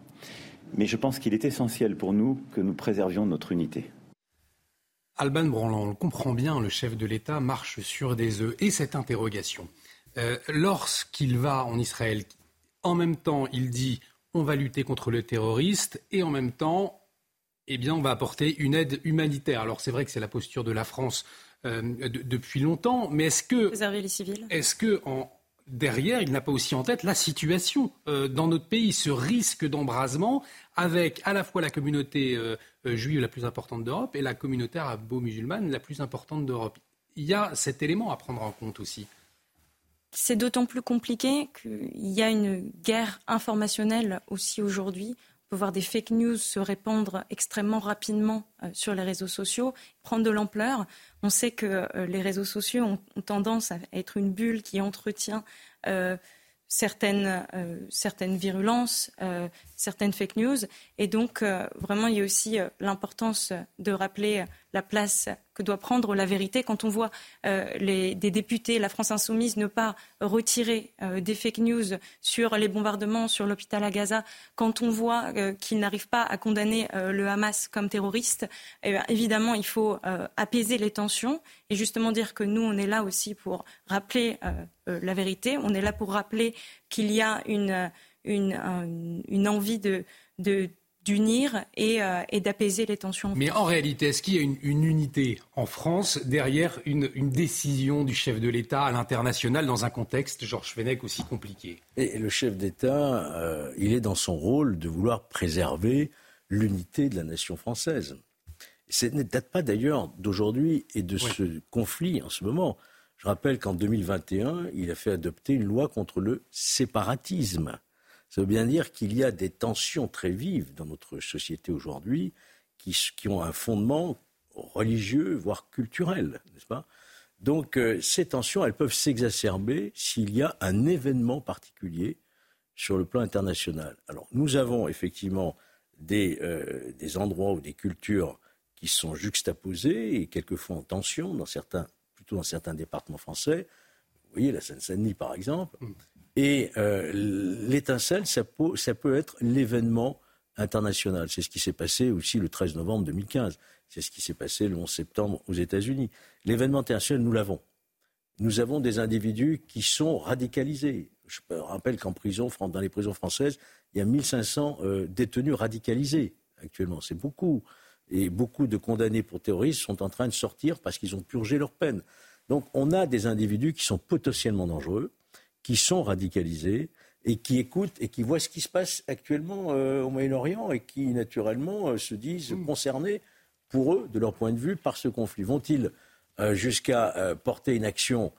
Mais je pense qu'il est essentiel pour nous que nous préservions notre unité. Alban Branland, on le comprend bien, le chef de l'État marche sur des œufs. Et cette interrogation, euh, lorsqu'il va en Israël, en même temps, il dit on va lutter contre le terroriste et en même temps, eh bien, on va apporter une aide humanitaire. Alors c'est vrai que c'est la posture de la France euh, depuis longtemps, mais est-ce que préserver les civils Est-ce que en, derrière, il n'a pas aussi en tête la situation euh, dans notre pays, ce risque d'embrasement avec à la fois la communauté euh, juive la plus importante d'Europe et la communauté arabo-musulmane la plus importante d'Europe. Il y a cet élément à prendre en compte aussi. C'est d'autant plus compliqué qu'il y a une guerre informationnelle aussi aujourd'hui peut voir des fake news se répandre extrêmement rapidement euh, sur les réseaux sociaux, prendre de l'ampleur. On sait que euh, les réseaux sociaux ont, tendance à être une bulle qui entretient euh, certaines, certaines virulences, certaines fake news. Et donc, vraiment, il y a aussi l'importance de rappeler la place que doit prendre la vérité. Quand on voit euh, les, des députés, la France insoumise, ne pas retirer euh, des fake news sur les bombardements sur l'hôpital à Gaza, quand on voit euh, qu'ils n'arrivent pas à condamner le Hamas comme terroriste, eh évidemment, il faut apaiser les tensions et justement dire que nous, on est là aussi pour rappeler la vérité. On est là pour rappeler qu'il y a une, une, une envie de, de d'unir euh, et, d'apaiser les tensions. Mais en réalité, est-ce qu'il y a une, unité en France derrière une, décision du chef de l'État à l'international dans un contexte, Georges Fenech, aussi compliqué? Et le chef d'État, euh, il est dans son rôle de vouloir préserver l'unité de la nation française. Ce ne date pas d'ailleurs d'aujourd'hui et de ce conflit en ce moment. Je rappelle qu'en 2021, il a fait adopter une loi contre le séparatisme. Ça veut bien dire qu'il y a des tensions très vives dans notre société aujourd'hui qui, ont un fondement religieux, voire culturel, n'est-ce pas? Donc euh, ces tensions, elles peuvent s'exacerber s'il y a un événement particulier sur le plan international. Alors nous avons effectivement des, euh, des endroits ou des cultures qui sont juxtaposées et quelquefois en tension, dans certains, plutôt dans certains départements français. Vous voyez la Seine-Saint-Denis par exemple. Mm. Et euh, l'étincelle, ça peut, être l'événement international. C'est ce qui s'est passé aussi le 13 novembre 2015. C'est ce qui s'est passé le 11 septembre aux États-Unis. L'événement international, nous l'avons. Nous avons des individus qui sont radicalisés. Je rappelle qu'en prison, dans les prisons françaises, il y a 1500 euh, détenus radicalisés actuellement. C'est beaucoup. Et beaucoup de condamnés pour terrorisme sont en train de sortir parce qu'ils ont purgé leur peine. Donc on a des individus qui sont potentiellement dangereux, qui sont radicalisés et qui écoutent et qui voient ce qui se passe actuellement euh, au Moyen-Orient et qui naturellement euh, se disent mmh. concernés pour eux, de leur point de vue, par ce conflit. Vont-ils euh, jusqu'à porter une action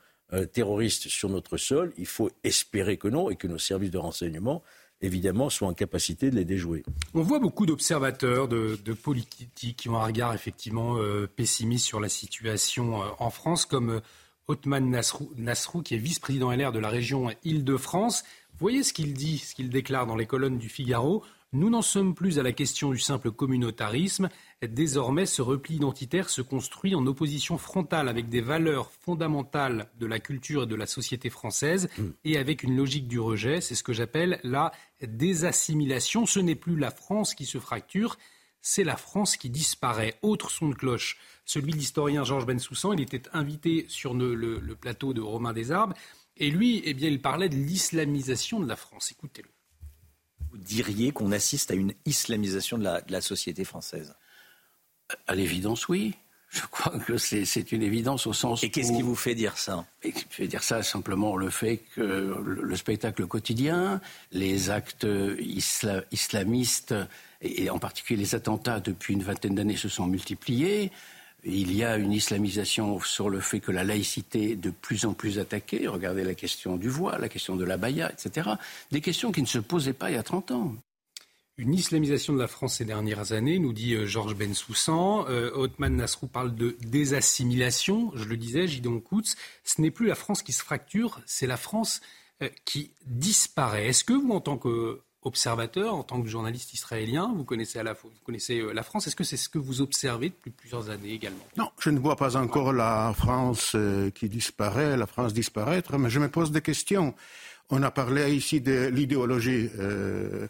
terroriste sur notre sol? Il faut espérer que non et que nos services de renseignement évidemment, soient en capacité de les déjouer. On voit beaucoup d'observateurs, de, politiques qui ont un regard effectivement pessimiste sur la situation en France, comme Othman Nasrou, qui est vice-président LR de la région Île-de-France. Voyez ce qu'il dit, ce qu'il déclare dans les colonnes du Figaro. Nous n'en sommes plus à la question du simple communautarisme. Désormais, ce repli identitaire se construit en opposition frontale avec des valeurs fondamentales de la culture et de la société française hmm. et avec une logique du rejet. C'est ce que j'appelle la désassimilation. Ce n'est plus la France qui se fracture, c'est la France qui disparaît. Autre son de cloche, celui de l'historien Georges Bensoussan. Il était invité sur le, le plateau de Romain Desarbes. Et lui, eh bien, il parlait de l'islamisation de la France. Écoutez-le. Vous diriez qu'on assiste à une islamisation de la, société française? À l'évidence, oui. Je crois que c'est une évidence au sens. Et qu'est-ce qui vous fait dire ça? Je vais dire ça simplement le fait que le, spectacle quotidien, les actes islamistes et en particulier les attentats depuis une vingtaine d'années se sont multipliés il y a une islamisation sur le fait que la laïcité est de plus en plus attaquée. Regardez la question du voile, la question de la baya, etc. Des questions qui ne se posaient pas il y a 30 ans. Une islamisation de la France ces dernières années, nous dit euh, Georges Bensoussan. Euh, Othman Nasrou parle de désassimilation. Je le disais, Gidon Koutz, ce n'est plus la France qui se fracture, c'est la France euh, qui disparaît. Est-ce que vous, en tant que observateur, en tant que journaliste israélien, vous connaissez, à la, vous connaissez euh, la France. Est-ce que c'est ce que vous observez depuis plusieurs années également? Non, je ne vois pas encore la France euh, qui disparaît, la France disparaître, mais je me pose des questions. On a parlé ici de l'idéologie. Euh,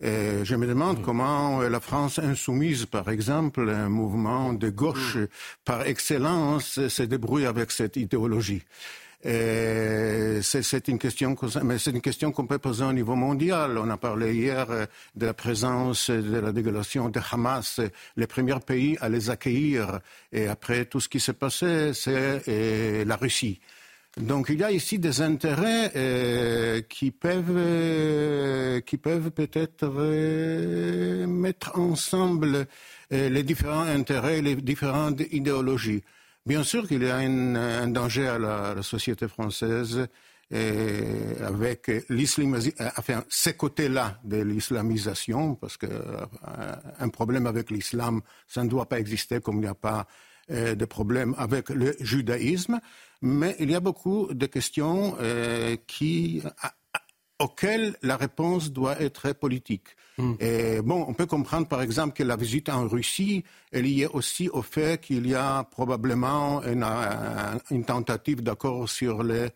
et je me demande comment la France insoumise, par exemple, un mouvement de gauche par excellence, se débrouille avec cette idéologie. C'est une question, mais c'est une question qu'on peut poser au niveau mondial. On a parlé hier euh, de la présence de la délégation de Hamas, les premiers pays à les accueillir. Et après tout ce qui s'est passé, c'est euh, la Russie. Donc il y a ici des intérêts euh, qui peuvent, qui peuvent peut-être mettre ensemble les différents intérêts, les différentes idéologies. Bien sûr qu'il y a un, danger à la, société française avec l'islamisation, ces côtés-là de l'islamisation, parce qu'un euh, problème avec l'islam, ça ne doit pas exister comme il n'y a pas euh, de problème avec le judaïsme, mais il y a beaucoup de questions euh, auxquelles la réponse doit être politique. Hmm. Et bon, on peut comprendre par exemple que la visite en Russie est liée aussi au fait qu'il y a probablement une, une tentative d'accord sur les,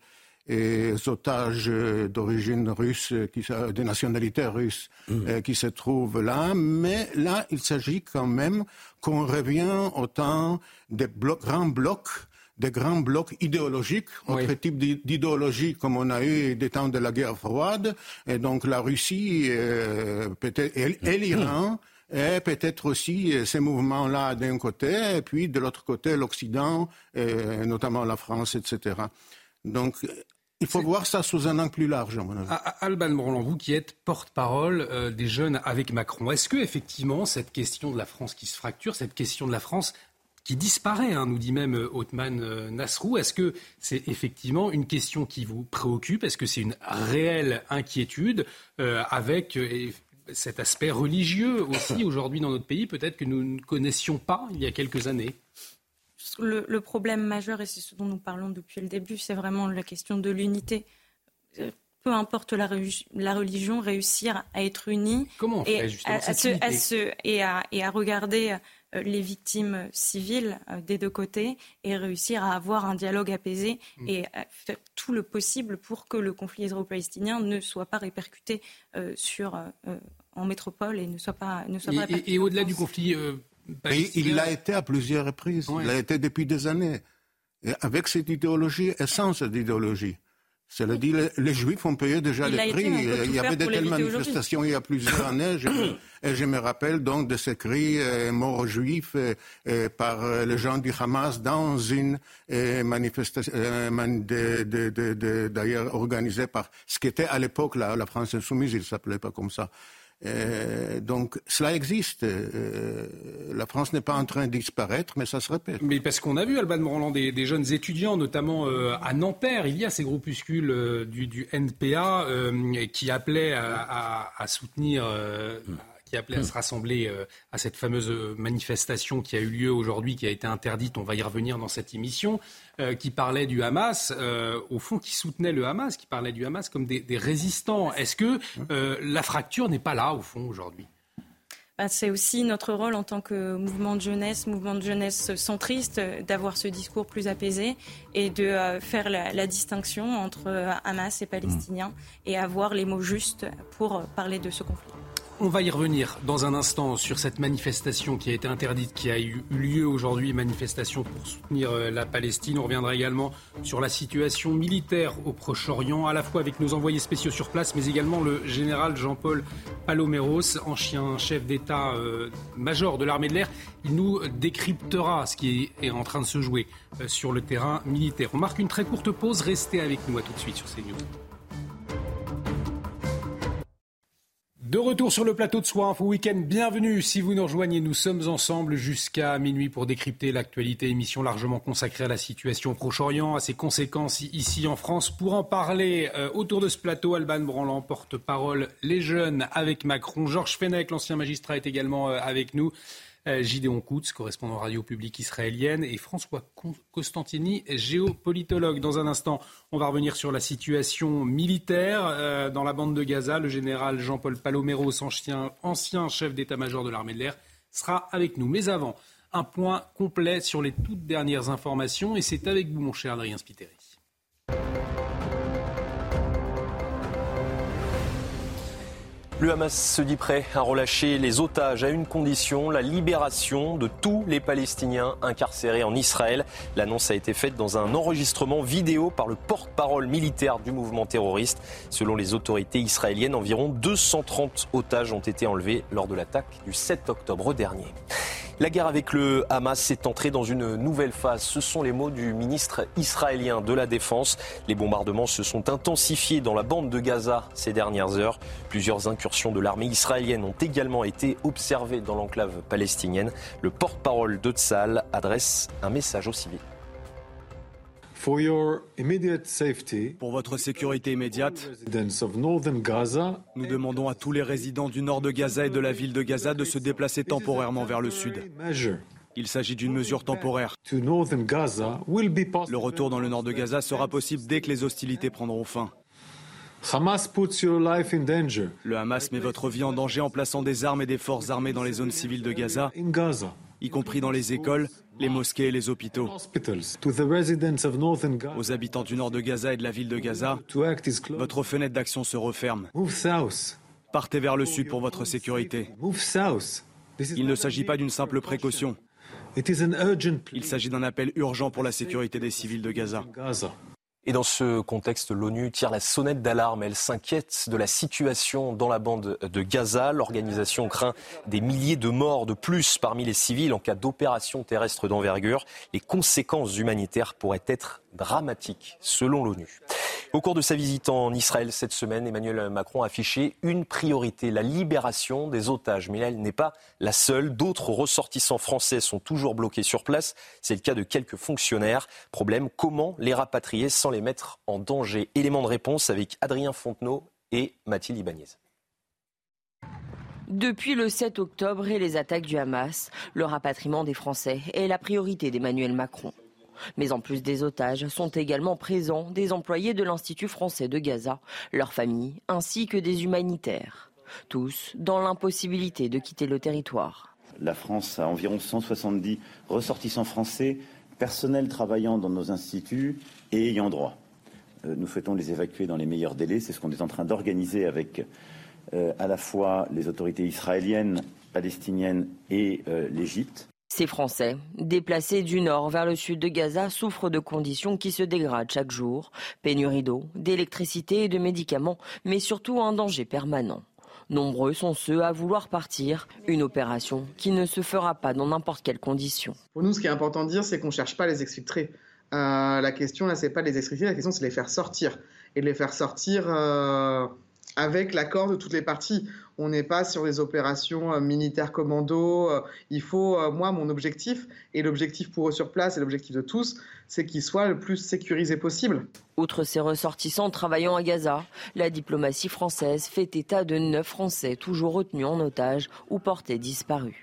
otages d'origine russe, qui, de nationalité russe, hmm. euh, qui se trouvent là. Mais là, il s'agit quand même qu'on revient au temps des grands blocs des grands blocs idéologiques, autre type d'idéologie comme on a eu des temps de la guerre froide, et donc la Russie euh, peut-être et, l'Iran. Et peut-être aussi euh, ces mouvements-là d'un côté, et puis de l'autre côté l'Occident, notamment la France, etc. Donc il faut voir ça sous un angle plus large, à mon avis. Alban Morland, vous qui êtes porte-parole euh, des jeunes avec Macron, est-ce que effectivement cette question de la France qui se fracture, cette question de la France qui disparaît, hein, nous dit même euh, Othman euh, Nasrou. Est-ce que c'est effectivement une question qui vous préoccupe? Est-ce que c'est une réelle inquiétude euh, avec cet aspect religieux aussi <coughs> aujourd'hui dans notre pays, peut-être que nous ne connaissions pas il y a quelques années? Le, problème majeur, et c'est ce dont nous parlons depuis le début, c'est vraiment la question de l'unité. Peu importe la, religion, réussir à être unis et, et, à, et à regarder euh, les victimes civiles euh, des deux côtés et réussir à avoir un dialogue apaisé mm. et faire tout le possible pour que le conflit israélo-palestinien ne soit pas répercuté euh, sur, en métropole et ne soit pas, ne soit et, Et, au-delà du conflit il l'a été à plusieurs reprises. Il l'a été depuis des années. Et avec cette idéologie et sans cette idéologie. Cela dit, les, Juifs ont payé déjà les prix. Il y avait de telles manifestations il y a plusieurs <coughs> années. et je me rappelle donc de ces cris euh, morts juifs euh, par euh, les gens du Hamas dans une manifestation, d'ailleurs organisée par ce qui était à l'époque la, la France insoumise, il s'appelait pas comme ça. Euh, donc cela existe. Euh, la France n'est pas en train de disparaître, mais ça se répète. Mais parce qu'on a vu, Alban Morland, des, jeunes étudiants, notamment euh, à Nanterre, il y a ces groupuscules du, NPA qui appelaient à, à soutenir. Mm qui appelait à se rassembler euh, à cette fameuse manifestation qui a eu lieu aujourd'hui, qui a été interdite, on va y revenir dans cette émission, euh, qui parlait du Hamas, euh, au fond qui soutenait le Hamas, qui parlait du Hamas comme des, résistants. Est-ce que la fracture n'est pas là, au fond, aujourd'hui? Bah, c'est aussi notre rôle en tant que mouvement de jeunesse, mouvement de jeunesse centriste, d'avoir ce discours plus apaisé et de faire la, la, distinction entre Hamas et Palestiniens et avoir les mots justes pour parler de ce conflit. On va y revenir dans un instant sur cette manifestation qui a été interdite, qui a eu lieu aujourd'hui, manifestation pour soutenir euh, la Palestine. On reviendra également sur la situation militaire au Proche-Orient, à la fois avec nos envoyés spéciaux sur place, mais également le général Jean-Paul Paloméros, ancien chef d'État-major euh, de l'armée de l'air. Il nous décryptera ce qui est en train de se jouer euh, sur le terrain militaire. On marque une très courte pause. Restez avec nous à tout de suite sur CNews. De retour sur le plateau de Soir Info Week-end, bienvenue si vous nous rejoignez. Nous sommes ensemble jusqu'à minuit pour décrypter l'actualité, émission largement consacrée à la situation au Proche-Orient, à ses conséquences ici en France. Pour en parler, euh, autour de ce plateau, Alban Branlant, porte-parole Les Jeunes avec Macron. Georges Fenech, l'ancien magistrat, est également euh, avec nous. Euh, Gideon Koutz, correspondant radio publique israélienne, et François Costantini, géopolitologue. Dans un instant, on va revenir sur la situation militaire euh, dans la bande de Gaza. Le général Jean-Paul ancien, ancien chef d'état-major de l'armée de l'air, sera avec nous. Mais avant, un point complet sur les toutes dernières informations, et c'est avec vous, mon cher Adrien Spiteri. Le Hamas se dit prêt à relâcher les otages à une condition, la libération de tous les Palestiniens incarcérés en Israël. L'annonce a été faite dans un enregistrement vidéo par le porte-parole militaire du mouvement terroriste. Selon les autorités israéliennes, environ 230 otages ont été enlevés lors de l'attaque du 7 octobre dernier. La guerre avec le Hamas est entrée dans une nouvelle phase. Ce sont les mots du ministre israélien de la Défense. Les bombardements se sont intensifiés dans la bande de Gaza ces dernières heures. Plusieurs incursions de l'armée israélienne ont également été observées dans l'enclave palestinienne. Le porte-parole de Tzal adresse un message aux civils. Pour votre sécurité immédiate, nous demandons à tous les résidents du nord de Gaza et de la ville de Gaza de se déplacer temporairement vers le sud. Il s'agit d'une mesure temporaire. Le retour dans le nord de Gaza sera possible dès que les hostilités prendront fin. Le Hamas met votre vie en danger en plaçant des armes et des forces armées dans les zones civiles de Gaza, y compris dans les écoles, les mosquées et les hôpitaux. Aux habitants du nord de Gaza et de la ville de Gaza, votre fenêtre d'action se referme. Partez vers le sud pour votre sécurité. Il ne s'agit pas d'une simple précaution. Il s'agit d'un appel urgent pour la sécurité des civils de Gaza. Et dans ce contexte, l'ONU tire la sonnette d'alarme. Elle s'inquiète de la situation dans la bande de Gaza. L'organisation craint des milliers de morts de plus parmi les civils en cas d'opération terrestre d'envergure. Les conséquences humanitaires pourraient être dramatique, selon l'ONU. Au cours de sa visite en Israël cette semaine, Emmanuel Macron a affiché une priorité, la libération des otages. Mais elle n'est pas la seule. D'autres ressortissants français sont toujours bloqués sur place. C'est le cas de quelques fonctionnaires. Problème, comment les rapatrier sans les mettre en danger? Élément de réponse avec Adrien Fontenot et Mathilde Ibanez. Depuis le 7 octobre et les attaques du Hamas, le rapatriement des Français est la priorité d'Emmanuel Macron. Mais en plus des otages, sont également présents des employés de l'Institut français de Gaza, leurs familles, ainsi que des humanitaires. Tous dans l'impossibilité de quitter le territoire. La France a environ 170 ressortissants français, personnels travaillant dans nos instituts et ayant droit. Euh, nous souhaitons les évacuer dans les meilleurs délais. C'est ce qu'on est en train d'organiser avec euh, à la fois les autorités israéliennes palestinienne et l'Égypte. Ces Français, déplacés du nord vers le sud de Gaza, souffrent de conditions qui se dégradent chaque jour. Pénurie d'eau, d'électricité et de médicaments, mais surtout un danger permanent. Nombreux sont ceux à vouloir partir, une opération qui ne se fera pas dans n'importe quelle condition. Pour nous, ce qui est important de dire, c'est qu'on ne cherche pas à les exfiltrer. Euh, la question, là, c'est pas de les exfiltrer, la question, c'est de les faire sortir. Et de les faire sortir euh, avec l'accord de toutes les parties. On n'est pas sur des opérations euh, militaires commando. Euh, il faut, euh, moi, mon objectif, et l'objectif pour eux sur place, et l'objectif de tous, c'est qu'ils soient le plus sécurisés possible. Outre ces ressortissants travaillant à Gaza, la diplomatie française fait état de neuf Français toujours retenus en otage ou portés disparus.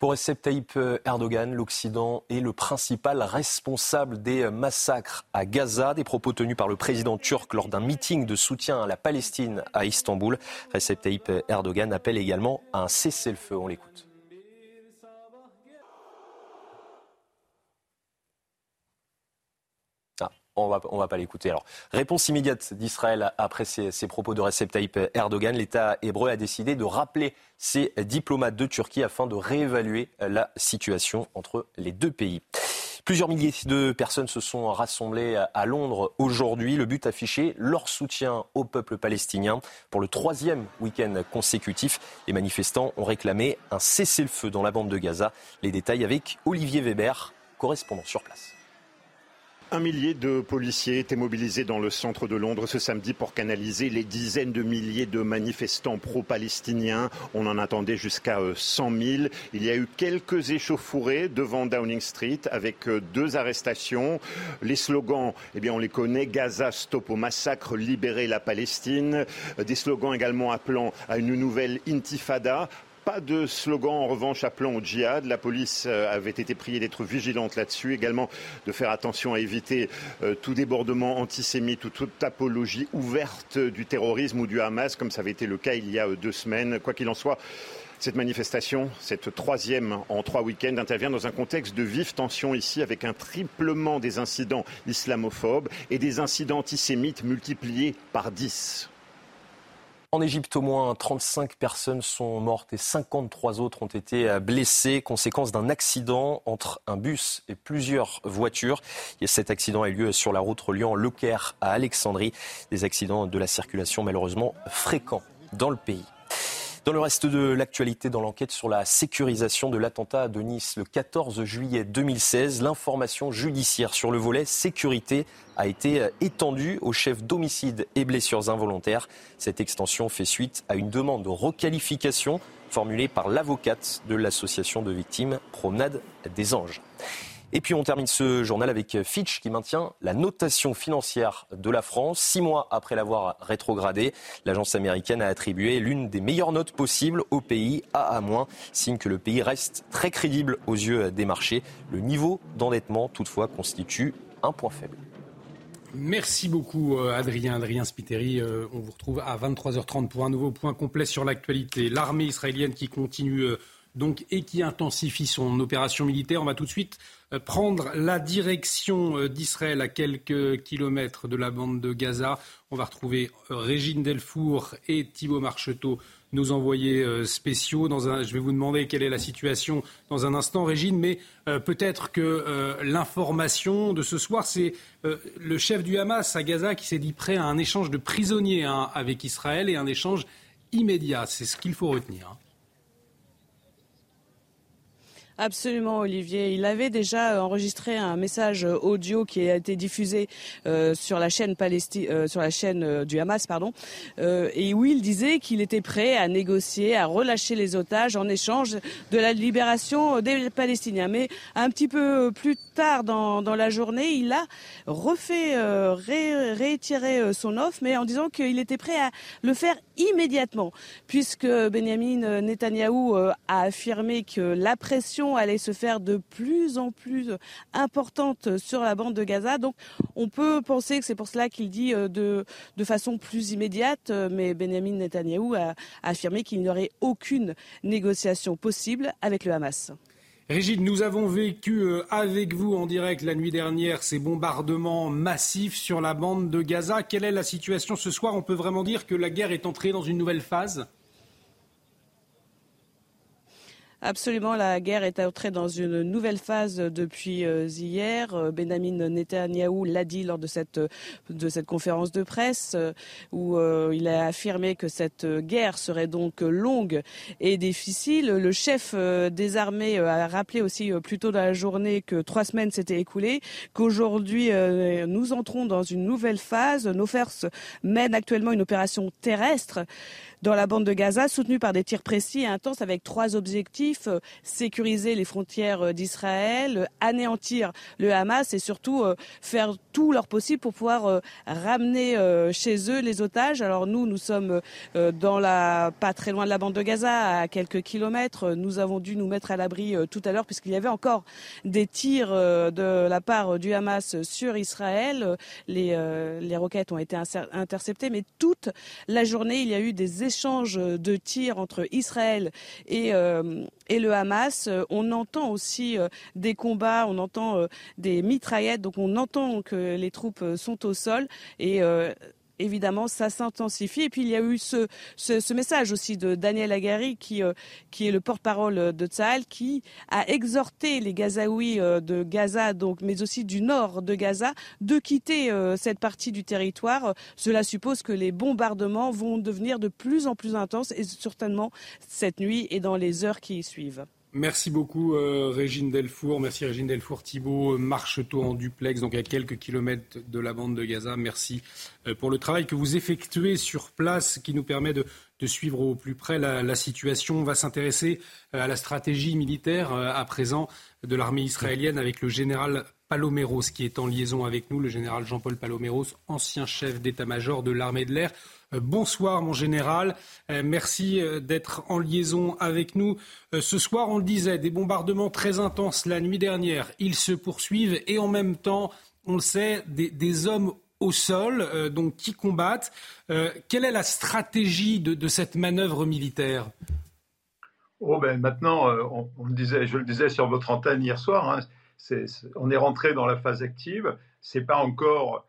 Pour Recep Tayyip Erdogan, l'Occident est le principal responsable des massacres à Gaza, des propos tenus par le président turc lors d'un meeting de soutien à la Palestine à Istanbul. Recep Tayyip Erdogan appelle également à un cessez-le-feu. On l'écoute. On va, va pas l'écouter. Alors, réponse immédiate d'Israël après ces, propos de Recep Tayyip Erdogan. L'État hébreu a décidé de rappeler ses diplomates de Turquie afin de réévaluer la situation entre les deux pays. Plusieurs milliers de personnes se sont rassemblées à Londres aujourd'hui. Le but affiché, leur soutien au peuple palestinien. Pour le troisième week-end consécutif, les manifestants ont réclamé un cessez-le-feu dans la bande de Gaza. Les détails avec Olivier Weber, correspondant sur place. Un millier de policiers étaient mobilisés dans le centre de Londres ce samedi pour canaliser les dizaines de milliers de manifestants pro-palestiniens. On en attendait jusqu'à 100 euh, 000. Il y a eu quelques échauffourées devant Downing Street avec euh, deux arrestations. Les slogans, eh bien, on les connaît. Gaza, stop au massacre, libérer la Palestine. Euh, des slogans également appelant à une nouvelle intifada. Pas de slogan en revanche appelant au djihad. La police euh, avait été priée d'être vigilante là-dessus, également de faire attention à éviter euh, tout débordement antisémite ou toute apologie ouverte du terrorisme ou du Hamas, comme ça avait été le cas il y a euh, deux semaines. Quoi qu'il en soit, cette manifestation, cette troisième en trois week-ends, intervient dans un contexte de vive tension ici, avec un triplement des incidents islamophobes et des incidents antisémites multipliés par dix. En Égypte, au moins 35 personnes sont mortes et 53 autres ont été euh, blessées, conséquence d'un accident entre un bus et plusieurs voitures. Et cet accident a eu lieu sur la route reliant Le Caire à Alexandrie. Des accidents de la circulation malheureusement fréquents dans le pays. Dans le reste de l'actualité, dans l'enquête sur la sécurisation de l'attentat de Nice le 14 juillet 2016, l'information judiciaire sur le volet sécurité a été étendue aux chefs d'homicide et blessures involontaires. Cette extension fait suite à une demande de requalification formulée par l'avocate de l'association de victimes Promenade des Anges. Et puis on termine ce journal avec Fitch qui maintient la notation financière de la France. Six mois après l'avoir rétrogradée, l'agence américaine a attribué l'une des meilleures notes possibles au pays à A-, signe que le pays reste très crédible aux yeux des marchés. Le niveau d'endettement, toutefois, constitue un point faible. Merci beaucoup euh, Adrien, Adrien Spiteri. Euh, on vous retrouve à 23h30 pour un nouveau point complet sur l'actualité. L'armée israélienne qui continue euh, donc et qui intensifie son opération militaire. On va tout de suite euh, prendre la direction euh, d'Israël à quelques kilomètres de la bande de Gaza. On va retrouver euh, Régine Delfour et Thibault Marcheteau, nos envoyés spéciaux. je vais vous demander quelle est la situation dans un instant, Régine, mais peut-être que l'information de ce soir, c'est le chef du Hamas à Gaza qui s'est dit prêt à un échange de prisonniers hein, avec Israël et un échange immédiat. C'est ce qu'il faut retenir. Absolument, Olivier. Il avait déjà euh, enregistré un message euh, audio qui a été diffusé euh, sur la chaîne du Hamas, pardon, et où il disait qu'il était prêt à négocier, à relâcher les otages en échange de la libération des Palestiniens. Mais un petit peu plus tard dans, la journée, il a refait réitérer son offre, mais en disant qu'il était prêt à le faire immédiatement, puisque Benjamin Netanyahou a affirmé que la pression allait se faire de plus en plus importante sur la bande de Gaza. Donc on peut penser que c'est pour cela qu'il dit euh, de, façon plus immédiate, euh, mais Benjamin Netanyahou a, affirmé qu'il n'y aurait aucune négociation possible avec le Hamas. Régine, nous avons vécu euh, avec vous en direct la nuit dernière ces bombardements massifs sur la bande de Gaza. Quelle est la situation ce soir? On peut vraiment dire que la guerre est entrée dans une nouvelle phase? Absolument, la guerre est entrée dans une nouvelle phase depuis euh, hier. Euh, Benjamin Netanyahou l'a dit lors de cette, de cette conférence de presse euh, où il a affirmé que cette guerre serait donc longue et difficile. Le chef des armées a rappelé aussi plus tôt dans la journée que trois semaines s'étaient écoulées, qu'aujourd'hui nous entrons dans une nouvelle phase. Nos forces mènent actuellement une opération terrestre dans la bande de Gaza, soutenue par des tirs précis et intenses avec trois objectifs euh, sécuriser les frontières euh, d'Israël, euh, anéantir le Hamas et surtout faire tout leur possible pour pouvoir ramener chez eux les otages. Alors nous, nous sommes dans la pas très loin de la bande de Gaza, à quelques kilomètres. Nous avons dû nous mettre à l'abri tout à l'heure puisqu'il y avait encore des tirs de la part du Hamas sur Israël. Les, les roquettes ont été interceptées, mais toute la journée, il y a eu des échanges de tirs entre Israël et, euh, et le Hamas. On entend aussi euh, des combats, on entend euh, des mitraillettes, donc on entend que les troupes sont au sol et évidemment, ça s'intensifie. Et puis, il y a eu ce, message aussi de Daniel Agari, qui, euh, qui est le porte-parole de Tsahal, qui a exhorté les Gazaouis euh, de Gaza, mais aussi du nord de Gaza, de quitter euh, cette partie du territoire. Cela suppose que les bombardements vont devenir de plus en plus intenses, et certainement cette nuit et dans les heures qui suivent. Merci beaucoup euh, Régine Delfour. Merci Régine Delfour. Thibault Marcheteau en duplex, donc à quelques kilomètres de la bande de Gaza. Merci euh, pour le travail que vous effectuez sur place qui nous permet de, suivre au plus près la, situation. On va s'intéresser euh, à la stratégie militaire à présent de l'armée israélienne avec le général Paloméros qui est en liaison avec nous, le général Jean-Paul Paloméros, ancien chef d'état-major de l'armée de l'air. Euh, bonsoir mon général, euh, merci euh, d'être en liaison avec nous. Ce soir, on le disait, des bombardements très intenses la nuit dernière, ils se poursuivent et en même temps, on le sait, des, hommes au sol, donc qui combattent. quelle est la stratégie de, cette manœuvre militaire? Oh ben maintenant, on, disait, je le disais sur votre antenne hier soir, hein, on est rentré dans la phase active. C'est pas encore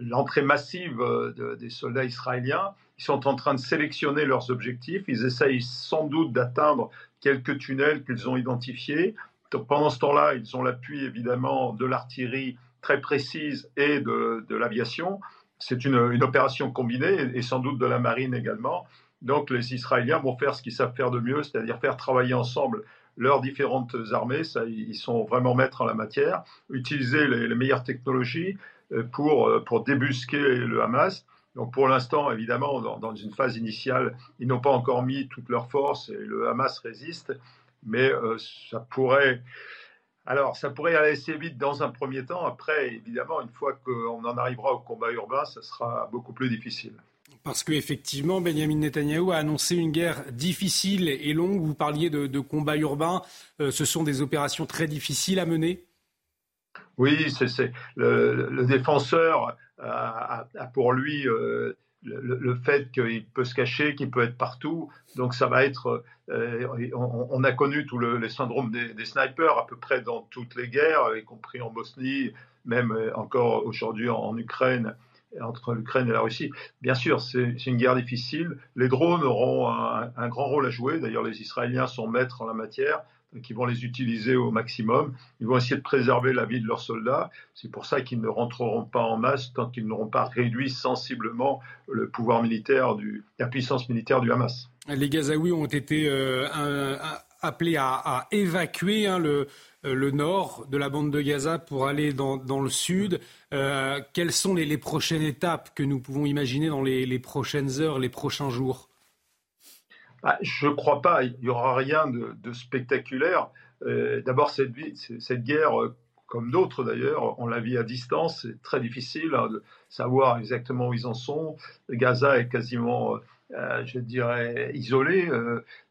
l'entrée massive euh, des soldats israéliens. Ils sont en train de sélectionner leurs objectifs. Ils essayent sans doute d'atteindre quelques tunnels qu'ils ont identifiés. pendant ce temps-là, ils ont l'appui évidemment de l'artillerie très précise et de, l'aviation. C'est une, opération combinée et sans doute de la marine également. Donc les Israéliens vont faire ce qu'ils savent faire de mieux, c'est-à-dire faire travailler ensemble leurs différentes armées, ils sont vraiment maîtres en la matière, utiliser les, meilleures technologies euh, pour, euh, pour débusquer le Hamas. Donc pour l'instant, évidemment, dans, une phase initiale, ils n'ont pas encore mis toutes leurs forces et le Hamas résiste, mais euh, ça pourrait... Alors, ça pourrait aller assez vite dans un premier temps. Après, évidemment, une fois qu'on en arrivera au combat urbain, ça sera beaucoup plus difficile. Parce qu'effectivement, Benjamin Netanyahou a annoncé une guerre difficile et longue. Vous parliez de, combats urbains. Euh, ce sont des opérations très difficiles à mener Oui, c'est, le, défenseur a, pour lui euh, le, fait qu'il peut se cacher, qu'il peut être partout. Donc ça va être... Euh, on, a connu tout le, les syndromes des, snipers à peu près dans toutes les guerres, y compris en Bosnie, même encore aujourd'hui en Ukraine entre l'Ukraine et la Russie. Bien sûr, c'est une guerre difficile. Les drones auront un, grand rôle à jouer. D'ailleurs, les Israéliens sont maîtres en la matière, qui vont les utiliser au maximum. Ils vont essayer de préserver la vie de leurs soldats. C'est pour ça qu'ils ne rentreront pas en masse tant qu'ils n'auront pas réduit sensiblement le pouvoir militaire, du, la puissance militaire du Hamas. Les Gazaouis ont été euh, appelés à, évacuer hein, le, euh, le nord de la bande de Gaza pour aller dans, le sud. Euh, quelles sont les, prochaines étapes que nous pouvons imaginer dans les, prochaines heures, les prochains jours? Bah, Je ne crois pas. Il n'y aura rien de, spectaculaire. Euh, d'abord, cette, cette, guerre, comme d'autres d'ailleurs, on la vit à distance. C'est très difficile hein, de savoir exactement où ils en sont. Gaza est quasiment, je dirais, isolé.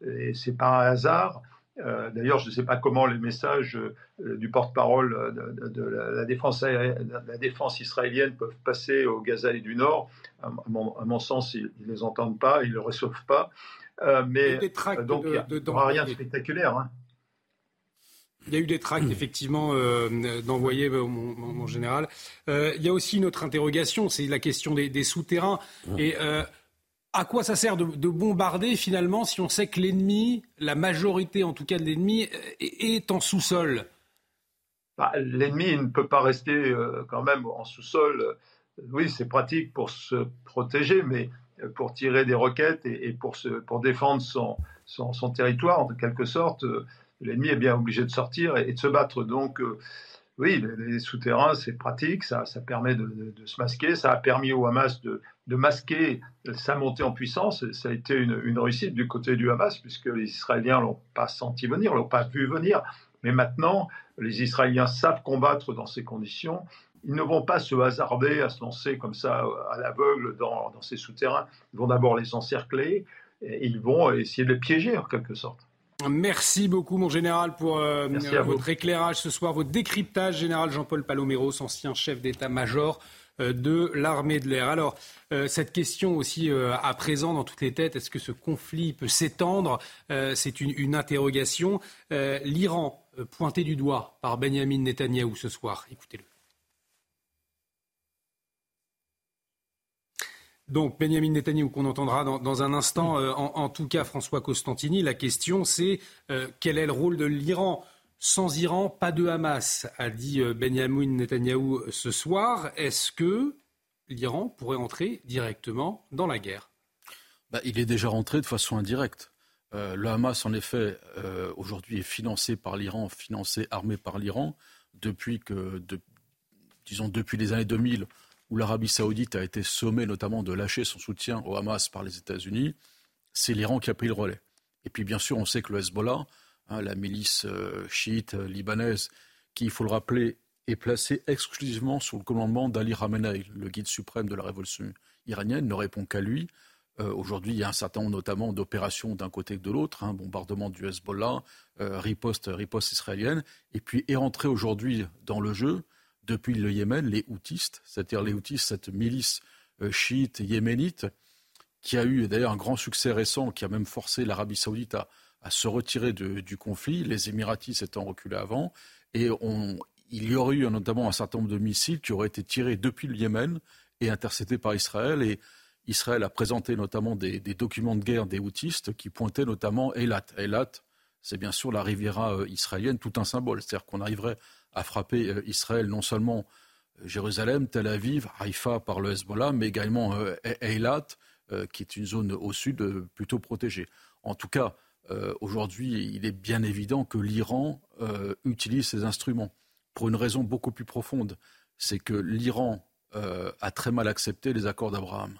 et c'est pas un hasard. Euh, d'ailleurs, je ne sais pas comment les messages euh, du porte-parole de, la, défense, la défense israélienne peuvent passer au Gaza du Nord. À mon, sens, ils ne les entendent pas, ils ne le reçoivent pas. Euh, mais donc, il n'y aura rien de spectaculaire. Hein. Il y a eu des tracts, effectivement, d'envoyer mon, général. il y a aussi une autre interrogation, c'est la question des, souterrains. Et à quoi ça sert de, bombarder finalement si on sait que l'ennemi, la majorité en tout cas de l'ennemi, est, en sous-sol? Bah, L'ennemi ne peut pas rester euh, quand même en sous-sol. Oui, c'est pratique pour se protéger, mais pour tirer des roquettes et, pour, se, pour défendre son, son, territoire, en quelque sorte, euh, l'ennemi est bien obligé de sortir et, de se battre. Donc, euh, oui, les, souterrains, c'est pratique, ça, ça permet de, se masquer, ça a permis au Hamas de, masquer sa montée en puissance, ça a été une, réussite du côté du Hamas, puisque les Israéliens l'ont pas senti venir, l'ont pas vu venir, mais maintenant, les Israéliens savent combattre dans ces conditions, ils ne vont pas se hasarder à se lancer comme ça à l'aveugle dans, ces souterrains, ils vont d'abord les encercler, et ils vont essayer de les piéger en quelque sorte. Merci beaucoup, mon général, pour euh, votre éclairage ce soir, votre décryptage. Général Jean-Paul Paloméros, ancien chef d'état-major euh, de l'armée de l'air. Alors, euh, cette question aussi à présent dans toutes les têtes, est-ce que ce conflit peut s'étendre? C'est une, une, interrogation. L'Iran, pointé du doigt par Benjamin Netanyahou ce soir, écoutez-le. Donc Benjamin Netanyahu qu'on entendra dans, un instant, euh, en, tout cas François Costantini, la question c'est euh, quel est le rôle de l'Iran Sans Iran, pas de Hamas, a dit euh, Benjamin Netanyahu ce soir. Est-ce que l'Iran pourrait entrer directement dans la guerre? Bah, Il est déjà rentré de façon indirecte. le Hamas, en effet, aujourd'hui est financé par l'Iran, financé, armé par l'Iran, depuis que, disons, depuis les années 2000 où l'Arabie saoudite a été sommée notamment de lâcher son soutien au Hamas par les États-Unis, c'est l'Iran qui a pris le relais. Et puis bien sûr, on sait que le Hezbollah, hein, la milice euh, chiite euh, libanaise, qui, il faut le rappeler, est placée exclusivement sous le commandement d'Ali Khamenei, le guide suprême de la révolution iranienne, ne répond qu'à lui. Euh, aujourd'hui, il y a un certain nombre notamment d'opérations d'un côté que de l'autre, hein, bombardement du Hezbollah, riposte, riposte israélienne, et puis est rentré aujourd'hui dans le jeu depuis le Yémen les houtistes, c'est-à-dire les houtistes, cette milice euh, chiite yéménite, qui a eu d'ailleurs un grand succès récent, qui a même forcé l'Arabie saoudite à, se retirer du conflit, les Émiratis s'étant reculés avant, et il y aurait eu notamment un certain nombre de missiles qui auraient été tirés depuis le Yémen et interceptés par Israël, et Israël a présenté notamment des, documents de guerre des houtistes qui pointaient notamment Eilat. Eilat, c'est bien sûr la riviera euh, israélienne, tout un symbole, c'est-à-dire qu'on arriverait a frappé euh, Israël, non seulement euh, Jérusalem, Tel Aviv, Haïfa par le Hezbollah, mais également Eilat, qui est une zone au sud plutôt protégée. En tout cas, aujourd'hui, il est bien évident que l'Iran utilise ces instruments pour une raison beaucoup plus profonde. C'est que l'Iran a très mal accepté les accords d'Abraham.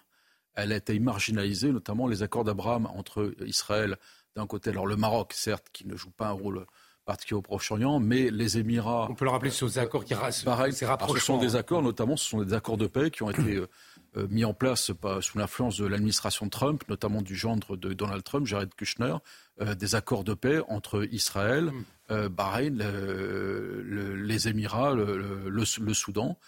Elle a été marginalisée, notamment les accords d'Abraham entre Israël d'un côté, alors le Maroc, certes, qui ne joue pas un rôle particulier au Proche-Orient, mais les Émirats. On peut le rappeler sur des accords qui pareil, ce sont des accords, notamment, ce sont des accords de paix qui ont été euh, euh, mis en place sous l'influence de l'administration Trump, notamment du gendre de Donald Trump, Jared Kushner, euh, des accords de paix entre Israël, mm. Bahreïn, les Émirats, le, Soudan.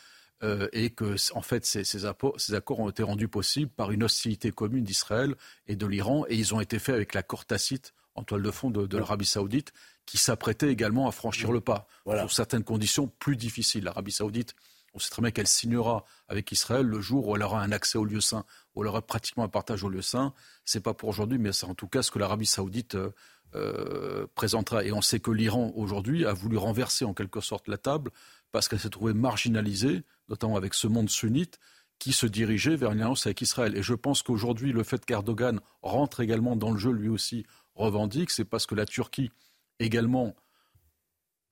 Et que, en fait, ces, ces, accords ont été rendus possibles par une hostilité commune d'Israël et de l'Iran, et ils ont été faits avec l'accord tacite en toile de fond de, l'Arabie saoudite, qui s'apprêtait également à franchir le pas, voilà. sous certaines conditions plus difficiles. L'Arabie saoudite, on sait très bien qu'elle signera avec Israël le jour où elle aura un accès au lieu saint, où elle aura pratiquement un partage au lieu saint. C'est pas pour aujourd'hui, mais c'est en tout cas ce que l'Arabie saoudite euh, euh, présentera. Et on sait que l'Iran, aujourd'hui, a voulu renverser en quelque sorte la table parce qu'elle s'est trouvée marginalisée, notamment avec ce monde sunnite, qui se dirigeait vers une alliance avec Israël. Et je pense qu'aujourd'hui, le fait qu'Erdogan rentre également dans le jeu, lui aussi, revendique, c'est parce que la Turquie, également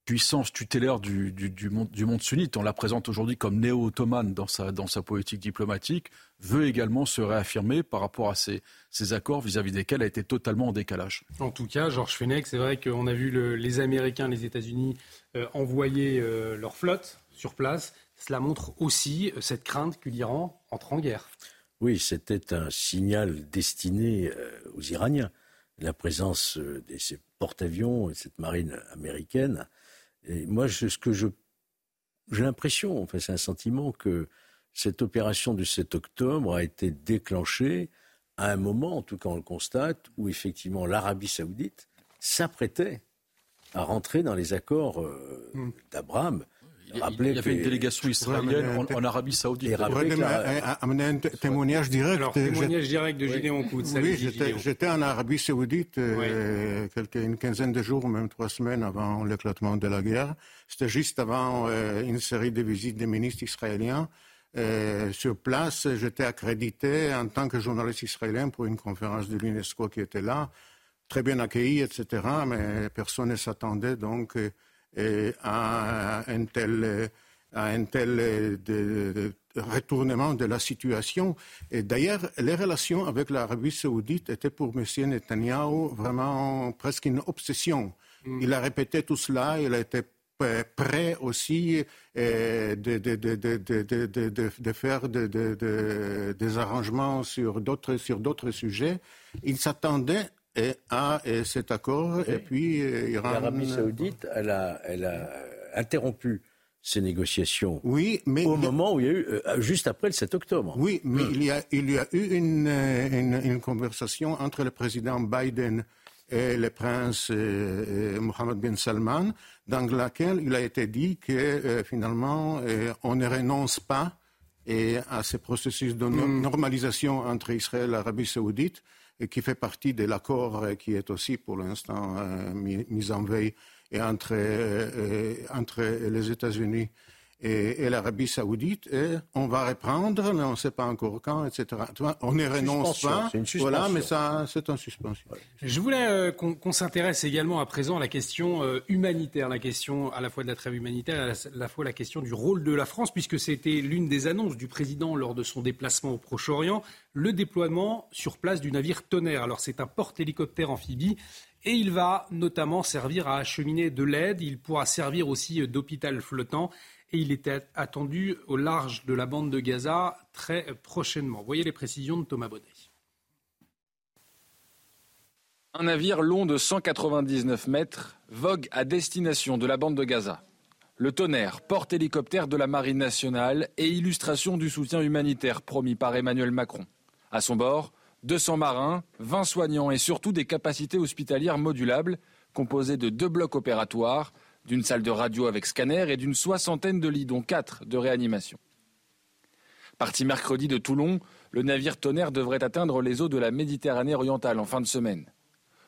puissance tutélaire du, monde, sunnite, on la présente aujourd'hui comme néo-ottomane dans sa, politique diplomatique, veut également se réaffirmer par rapport à ces, accords vis-à-vis desquels a été totalement en décalage. En tout cas, Georges Fenech, c'est vrai qu'on a vu les Américains, les États-Unis euh, envoyer euh, leur flotte sur place. Cela montre aussi euh, cette crainte que l'Iran entre en guerre. Oui, c'était un signal destiné aux Iraniens la présence euh, de ces porte-avions et cette marine américaine. Et moi, ce que je, j'ai l'impression, enfin, c'est un sentiment que cette opération du 7 octobre a été déclenchée à un moment, en tout cas on le constate, où effectivement l'Arabie saoudite s'apprêtait à rentrer dans les accords euh, mm. Il y avait une délégation israélienne en, Arabie Saoudite. amener un témoignage direct. Alors, témoignage direct de Gédéon Koutz. Oui, j'étais en Arabie Saoudite euh, quelques, une quinzaine de jours, même trois semaines avant l'éclatement de la guerre. C'était juste avant euh, une série de visites des ministres israéliens. Euh, sur place, j'étais accrédité en tant que journaliste israélien pour une conférence de l'UNESCO qui était là, très bien accueilli, etc. Mais personne ne s'attendait donc à un tel, à un tel de, retournement de la situation. Et d'ailleurs, les relations avec l'Arabie saoudite étaient pour M. Netanyahu vraiment presque une obsession. Mm. Il a répété tout cela, il a été prêt aussi de, de, faire des arrangements sur d'autres sujets. Il s'attendait à cet accord et puis L'Arabie saoudite, elle a, elle a interrompu ces négociations oui, mais au moment où il y a eu, juste après le 7 octobre. Oui, mais il, y a, il y a eu une, une, conversation entre le président Biden et le prince Mohammed bin Salman, dans laquelle il a été dit que finalement on ne renonce pas à ce processus de normalisation entre Israël et l'Arabie saoudite, qui fait partie de l'accord qui est aussi pour l'instant mis en veille et entre, entre les États-Unis et, l'Arabie saoudite, et on va reprendre, mais on ne sait pas encore quand, etc. On ne renonce pas, voilà, mais ça, c'est en suspension. Je voulais euh, qu'on s'intéresse également à présent à la question euh, humanitaire, la question à la fois de la trêve humanitaire, à la, fois la question du rôle de la France, puisque c'était l'une des annonces du président lors de son déplacement au Proche-Orient, le déploiement sur place du navire Tonnerre. Alors c'est un porte-hélicoptère amphibie et il va notamment servir à acheminer de l'aide. Il pourra servir aussi d'hôpital flottant et il était attendu au large de la bande de Gaza très prochainement. Voyez les précisions de Thomas Bonnet. Un navire long de 199 mètres vogue à destination de la bande de Gaza. Le tonnerre, porte-hélicoptère de la Marine nationale et illustration du soutien humanitaire promis par Emmanuel Macron. À son bord, 200 marins, 20 soignants et surtout des capacités hospitalières modulables composées de deux blocs opératoires, d'une salle de radio avec scanner et d'une soixantaine de lits, dont quatre de réanimation. Parti mercredi de Toulon, le navire Tonnerre devrait atteindre les eaux de la Méditerranée orientale en fin de semaine.